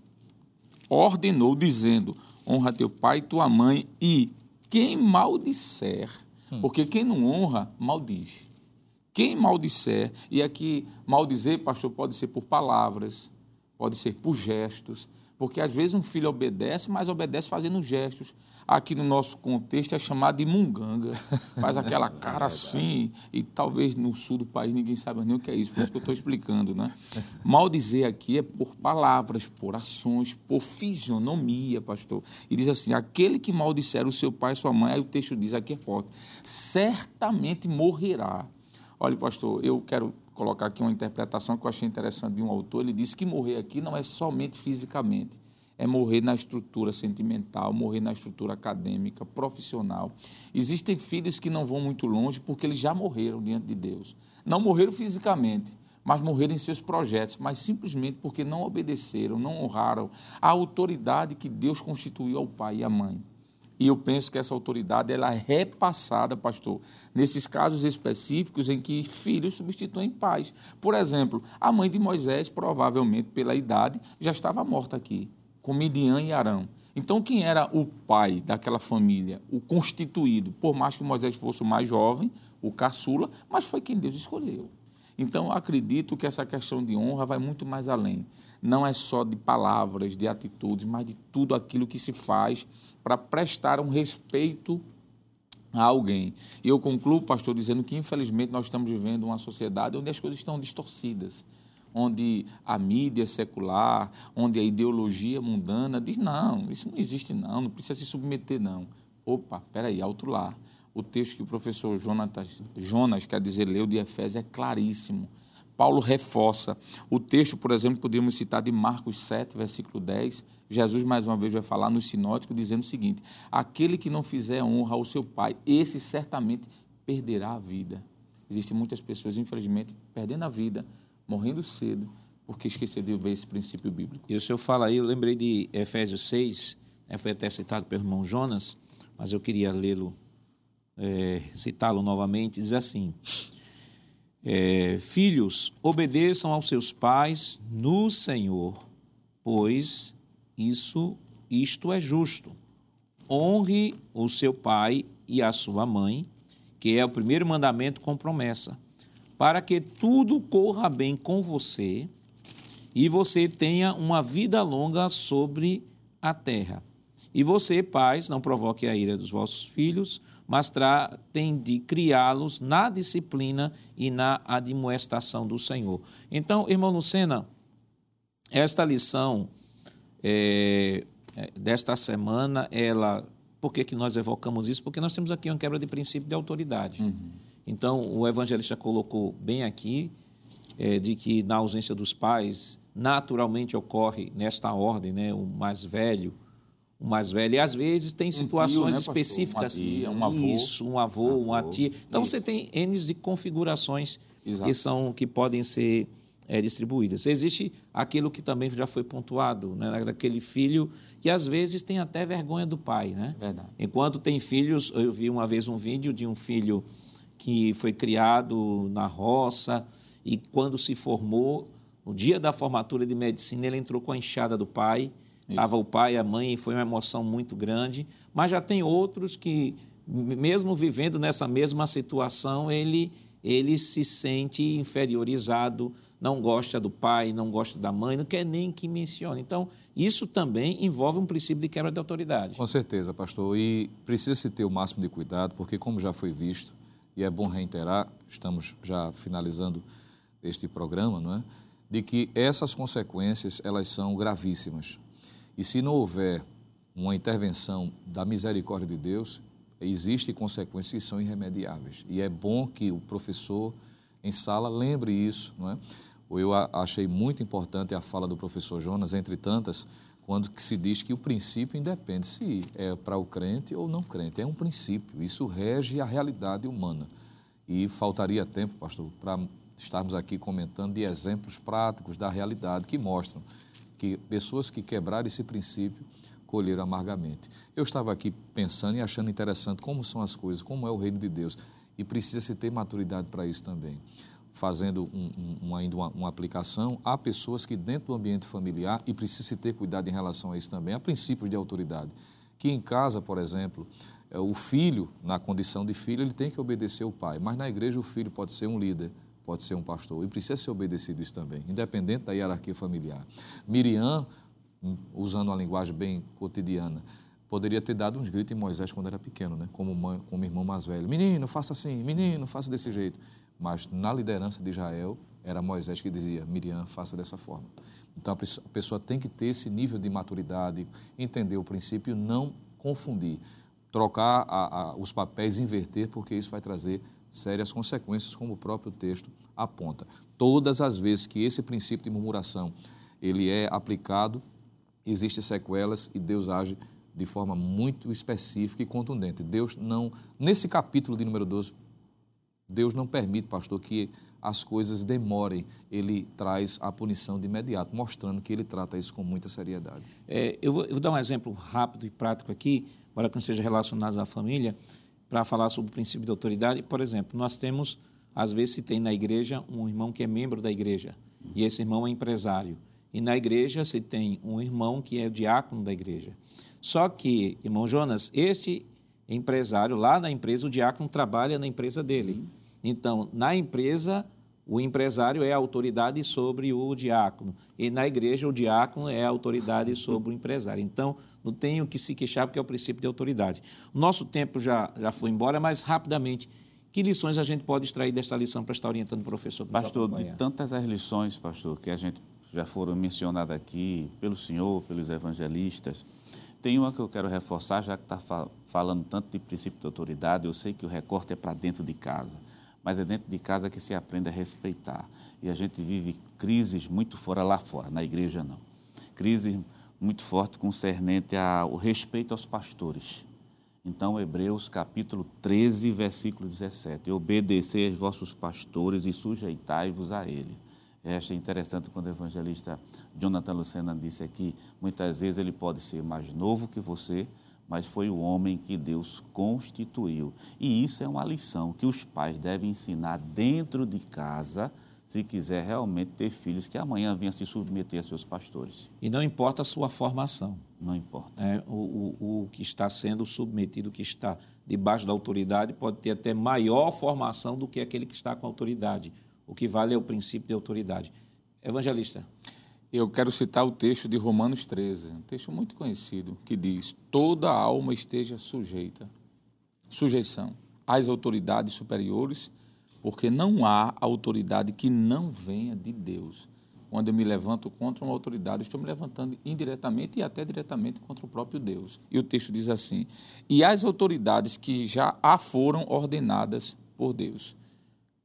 ordenou, dizendo: honra teu pai e tua mãe, e quem maldisser, hum. porque quem não honra, maldiz. Quem maldisser, e aqui maldizer, pastor, pode ser por palavras, pode ser por gestos, porque às vezes um filho obedece, mas obedece fazendo gestos. Aqui no nosso contexto é chamado de munganga. [LAUGHS] Faz aquela cara assim, e talvez no sul do país ninguém saiba nem o que é isso, por isso que eu estou explicando. Né? Maldizer aqui é por palavras, por ações, por fisionomia, pastor. E diz assim: aquele que maldisser o seu pai e sua mãe, aí o texto diz, aqui é forte, certamente morrerá. Olha, pastor, eu quero colocar aqui uma interpretação que eu achei interessante de um autor. Ele disse que morrer aqui não é somente fisicamente, é morrer na estrutura sentimental, morrer na estrutura acadêmica, profissional. Existem filhos que não vão muito longe porque eles já morreram diante de Deus. Não morreram fisicamente, mas morreram em seus projetos, mas simplesmente porque não obedeceram, não honraram a autoridade que Deus constituiu ao pai e à mãe. E eu penso que essa autoridade ela é repassada, pastor, nesses casos específicos em que filhos substituem pais. Por exemplo, a mãe de Moisés, provavelmente pela idade, já estava morta aqui, com Midian e Arão. Então, quem era o pai daquela família, o constituído, por mais que Moisés fosse o mais jovem, o caçula, mas foi quem Deus escolheu. Então, acredito que essa questão de honra vai muito mais além. Não é só de palavras, de atitudes, mas de tudo aquilo que se faz para prestar um respeito a alguém. E eu concluo, pastor, dizendo que, infelizmente, nós estamos vivendo uma sociedade onde as coisas estão distorcidas onde a mídia secular, onde a ideologia mundana diz: não, isso não existe, não, não precisa se submeter, não. Opa, peraí, alto lá o texto que o professor Jonatas, Jonas, quer dizer, leu de Efésios, é claríssimo. Paulo reforça. O texto, por exemplo, podemos citar de Marcos 7, versículo 10. Jesus, mais uma vez, vai falar no sinótico, dizendo o seguinte: Aquele que não fizer honra ao seu pai, esse certamente perderá a vida. Existem muitas pessoas, infelizmente, perdendo a vida, morrendo cedo, porque esqueceram de ver esse princípio bíblico. E o senhor fala aí, eu lembrei de Efésios 6, né, foi até citado pelo irmão Jonas, mas eu queria lê-lo é, citá-lo novamente, diz assim: é, Filhos, obedeçam aos seus pais no Senhor, pois isso isto é justo. Honre o seu pai e a sua mãe, que é o primeiro mandamento com promessa, para que tudo corra bem com você e você tenha uma vida longa sobre a terra. E você, pais, não provoque a ira dos vossos filhos, mas tratem de criá-los na disciplina e na admoestação do Senhor. Então, irmão Lucena, esta lição é, desta semana, ela. Por que, que nós evocamos isso? Porque nós temos aqui uma quebra de princípio de autoridade. Uhum. Então, o evangelista colocou bem aqui é, de que na ausência dos pais, naturalmente ocorre nesta ordem, né, o mais velho o mais velho. E às vezes tem situações um tio, né, específicas. Uma tia, um avô. Isso, um avô, avô uma tia. Então isso. você tem N de configurações Exato. que, são, que podem ser é, distribuídas. Existe aquilo que também já foi pontuado, né, daquele filho que às vezes tem até vergonha do pai. Né? Verdade. Enquanto tem filhos, eu vi uma vez um vídeo de um filho que foi criado na roça e quando se formou, no dia da formatura de medicina, ele entrou com a enxada do pai Estava o pai e a mãe e foi uma emoção muito grande. Mas já tem outros que, mesmo vivendo nessa mesma situação, ele, ele se sente inferiorizado, não gosta do pai, não gosta da mãe, não quer nem que mencione. Então, isso também envolve um princípio de quebra de autoridade. Com certeza, pastor. E precisa se ter o máximo de cuidado, porque, como já foi visto, e é bom reiterar, estamos já finalizando este programa, não é? de que essas consequências elas são gravíssimas. E se não houver uma intervenção da misericórdia de Deus, existem consequências que são irremediáveis. E é bom que o professor em sala lembre isso, não é? Eu achei muito importante a fala do professor Jonas, entre tantas, quando se diz que o princípio independe se é para o crente ou não crente. É um princípio, isso rege a realidade humana. E faltaria tempo, pastor, para estarmos aqui comentando de exemplos práticos da realidade que mostram que pessoas que quebraram esse princípio colheram amargamente. Eu estava aqui pensando e achando interessante como são as coisas, como é o reino de Deus. e precisa se ter maturidade para isso também. Fazendo um, um, uma, uma, uma, aplicação, há pessoas que dentro do ambiente familiar, e precisa se ter cuidado em relação a isso também, há princípios de autoridade. Que em casa, por exemplo, é, o filho, na condição de filho, ele tem que obedecer o pai, mas na igreja o filho pode ser um líder, pode ser um pastor, e precisa ser obedecido isso também, independente da hierarquia familiar. Miriam, hum, usando uma linguagem bem cotidiana, poderia ter dado uns gritos em Moisés quando era pequeno, né? como, mãe, como irmão mais velho. Menino, faça assim, menino, faça desse jeito. Mas na liderança de Israel, era Moisés que dizia, Miriam, faça dessa forma. Então a pessoa tem que ter esse nível de maturidade, entender o princípio, não confundir, trocar a, a, os papéis, inverter, porque isso vai trazer sérias consequências, como o próprio texto aponta. Todas as vezes que esse princípio de murmuração ele é aplicado, existem sequelas e Deus age de forma muito específica e contundente. Deus não, nesse capítulo de número 12, Deus não permite, pastor, que as coisas demorem. Ele traz a punição de imediato, mostrando que ele trata isso com muita seriedade. É, eu, vou, eu, vou, dar um exemplo rápido e prático aqui, para que não seja relacionado à família, para falar sobre o princípio de autoridade. Por exemplo, nós temos, às vezes, se tem na igreja um irmão que é membro da igreja, e esse irmão é empresário. E na igreja se tem um irmão que é diácono da igreja. Só que, irmão Jonas, este empresário, lá na empresa, o diácono trabalha na empresa dele. Então, na empresa, o empresário é a autoridade sobre o diácono. E na igreja, o diácono é a autoridade sobre o empresário. Então, não tenho que se queixar, porque é o princípio de autoridade. Nosso tempo já, já foi embora, mas rapidamente. Que lições a gente pode extrair desta lição para estar orientando o professor? Pastor, de tantas as lições, pastor, que a gente já foram mencionadas aqui pelo senhor, pelos evangelistas, tem uma que eu quero reforçar, já que está falando tanto de princípio de autoridade, eu sei que o recorte é para dentro de casa, mas é dentro de casa que se aprende a respeitar. E a gente vive crises muito fora lá fora, na igreja não. Crises muito forte concernente ao respeito aos pastores. Então, Hebreus capítulo 13, versículo 17. Obedecei aos vossos pastores e sujeitai-vos a ele. Eu achei interessante quando o evangelista Jonathan Lucena disse aqui, muitas vezes ele pode ser mais novo que você, mas foi o homem que Deus constituiu. E isso é uma lição que os pais devem ensinar dentro de casa, se quiser realmente ter filhos que amanhã venham se submeter a seus pastores. E não importa a sua formação. Não importa. É, o, o, o que está sendo submetido, que está debaixo da autoridade, pode ter até maior formação do que aquele que está com autoridade o que vale é o princípio de autoridade. Evangelista. Eu quero citar o texto de Romanos 13, um texto muito conhecido, que diz: toda alma esteja sujeita, sujeição às autoridades superiores, porque não há autoridade que não venha de Deus. Quando eu me levanto contra uma autoridade, estou me levantando indiretamente e até diretamente contra o próprio Deus. E o texto diz assim: e as autoridades que já a foram ordenadas por Deus.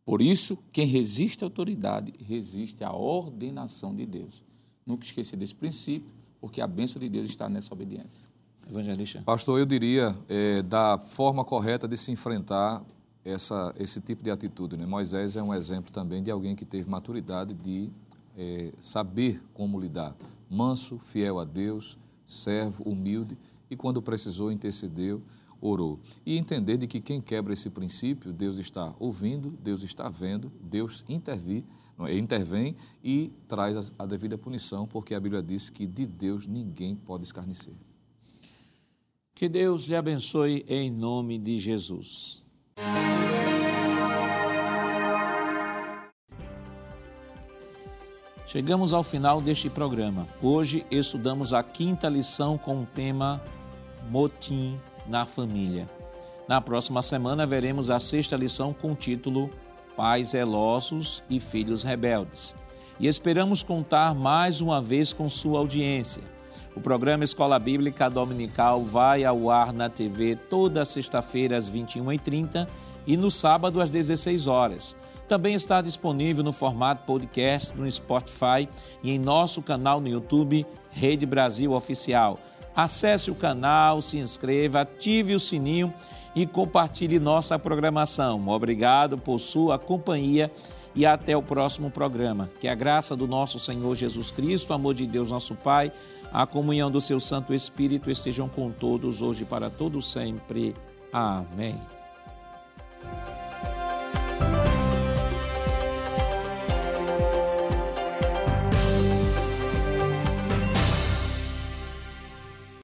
Por isso, quem resiste à autoridade, resiste à ordenação de Deus. Nunca esqueça desse princípio, porque a bênção de Deus está nessa obediência. Evangelista. Pastor, eu diria é, da forma correta de se enfrentar essa, esse tipo de atitude. Né? Moisés é um exemplo também de alguém que teve maturidade de é, saber como lidar. Manso, fiel a Deus, servo, humilde, e quando precisou, intercedeu orou. E entender de que quem quebra esse princípio, Deus está ouvindo, Deus está vendo, Deus intervir, é? intervém e traz a, a devida punição, porque a Bíblia diz que de Deus ninguém pode escarnecer. Que Deus lhe abençoe em nome de Jesus. Chegamos ao final deste programa. Hoje estudamos a quinta lição com o tema Motim na família. Na próxima semana veremos a sexta lição com o título Pais zelosos e filhos rebeldes. E esperamos contar mais uma vez com sua audiência. O programa Escola Bíblica Dominical vai ao ar na TV toda sexta-feira às 21h30 e no sábado às 16 horas. Também está disponível no formato podcast no Spotify e em nosso canal no YouTube Rede Brasil Oficial. Acesse o canal, se inscreva, ative o sininho e compartilhe nossa programação. Obrigado por sua companhia e até o próximo programa. Que a graça do nosso Senhor Jesus Cristo, o amor de Deus, nosso Pai, a comunhão do seu Santo Espírito estejam com todos hoje para todo sempre. Amém.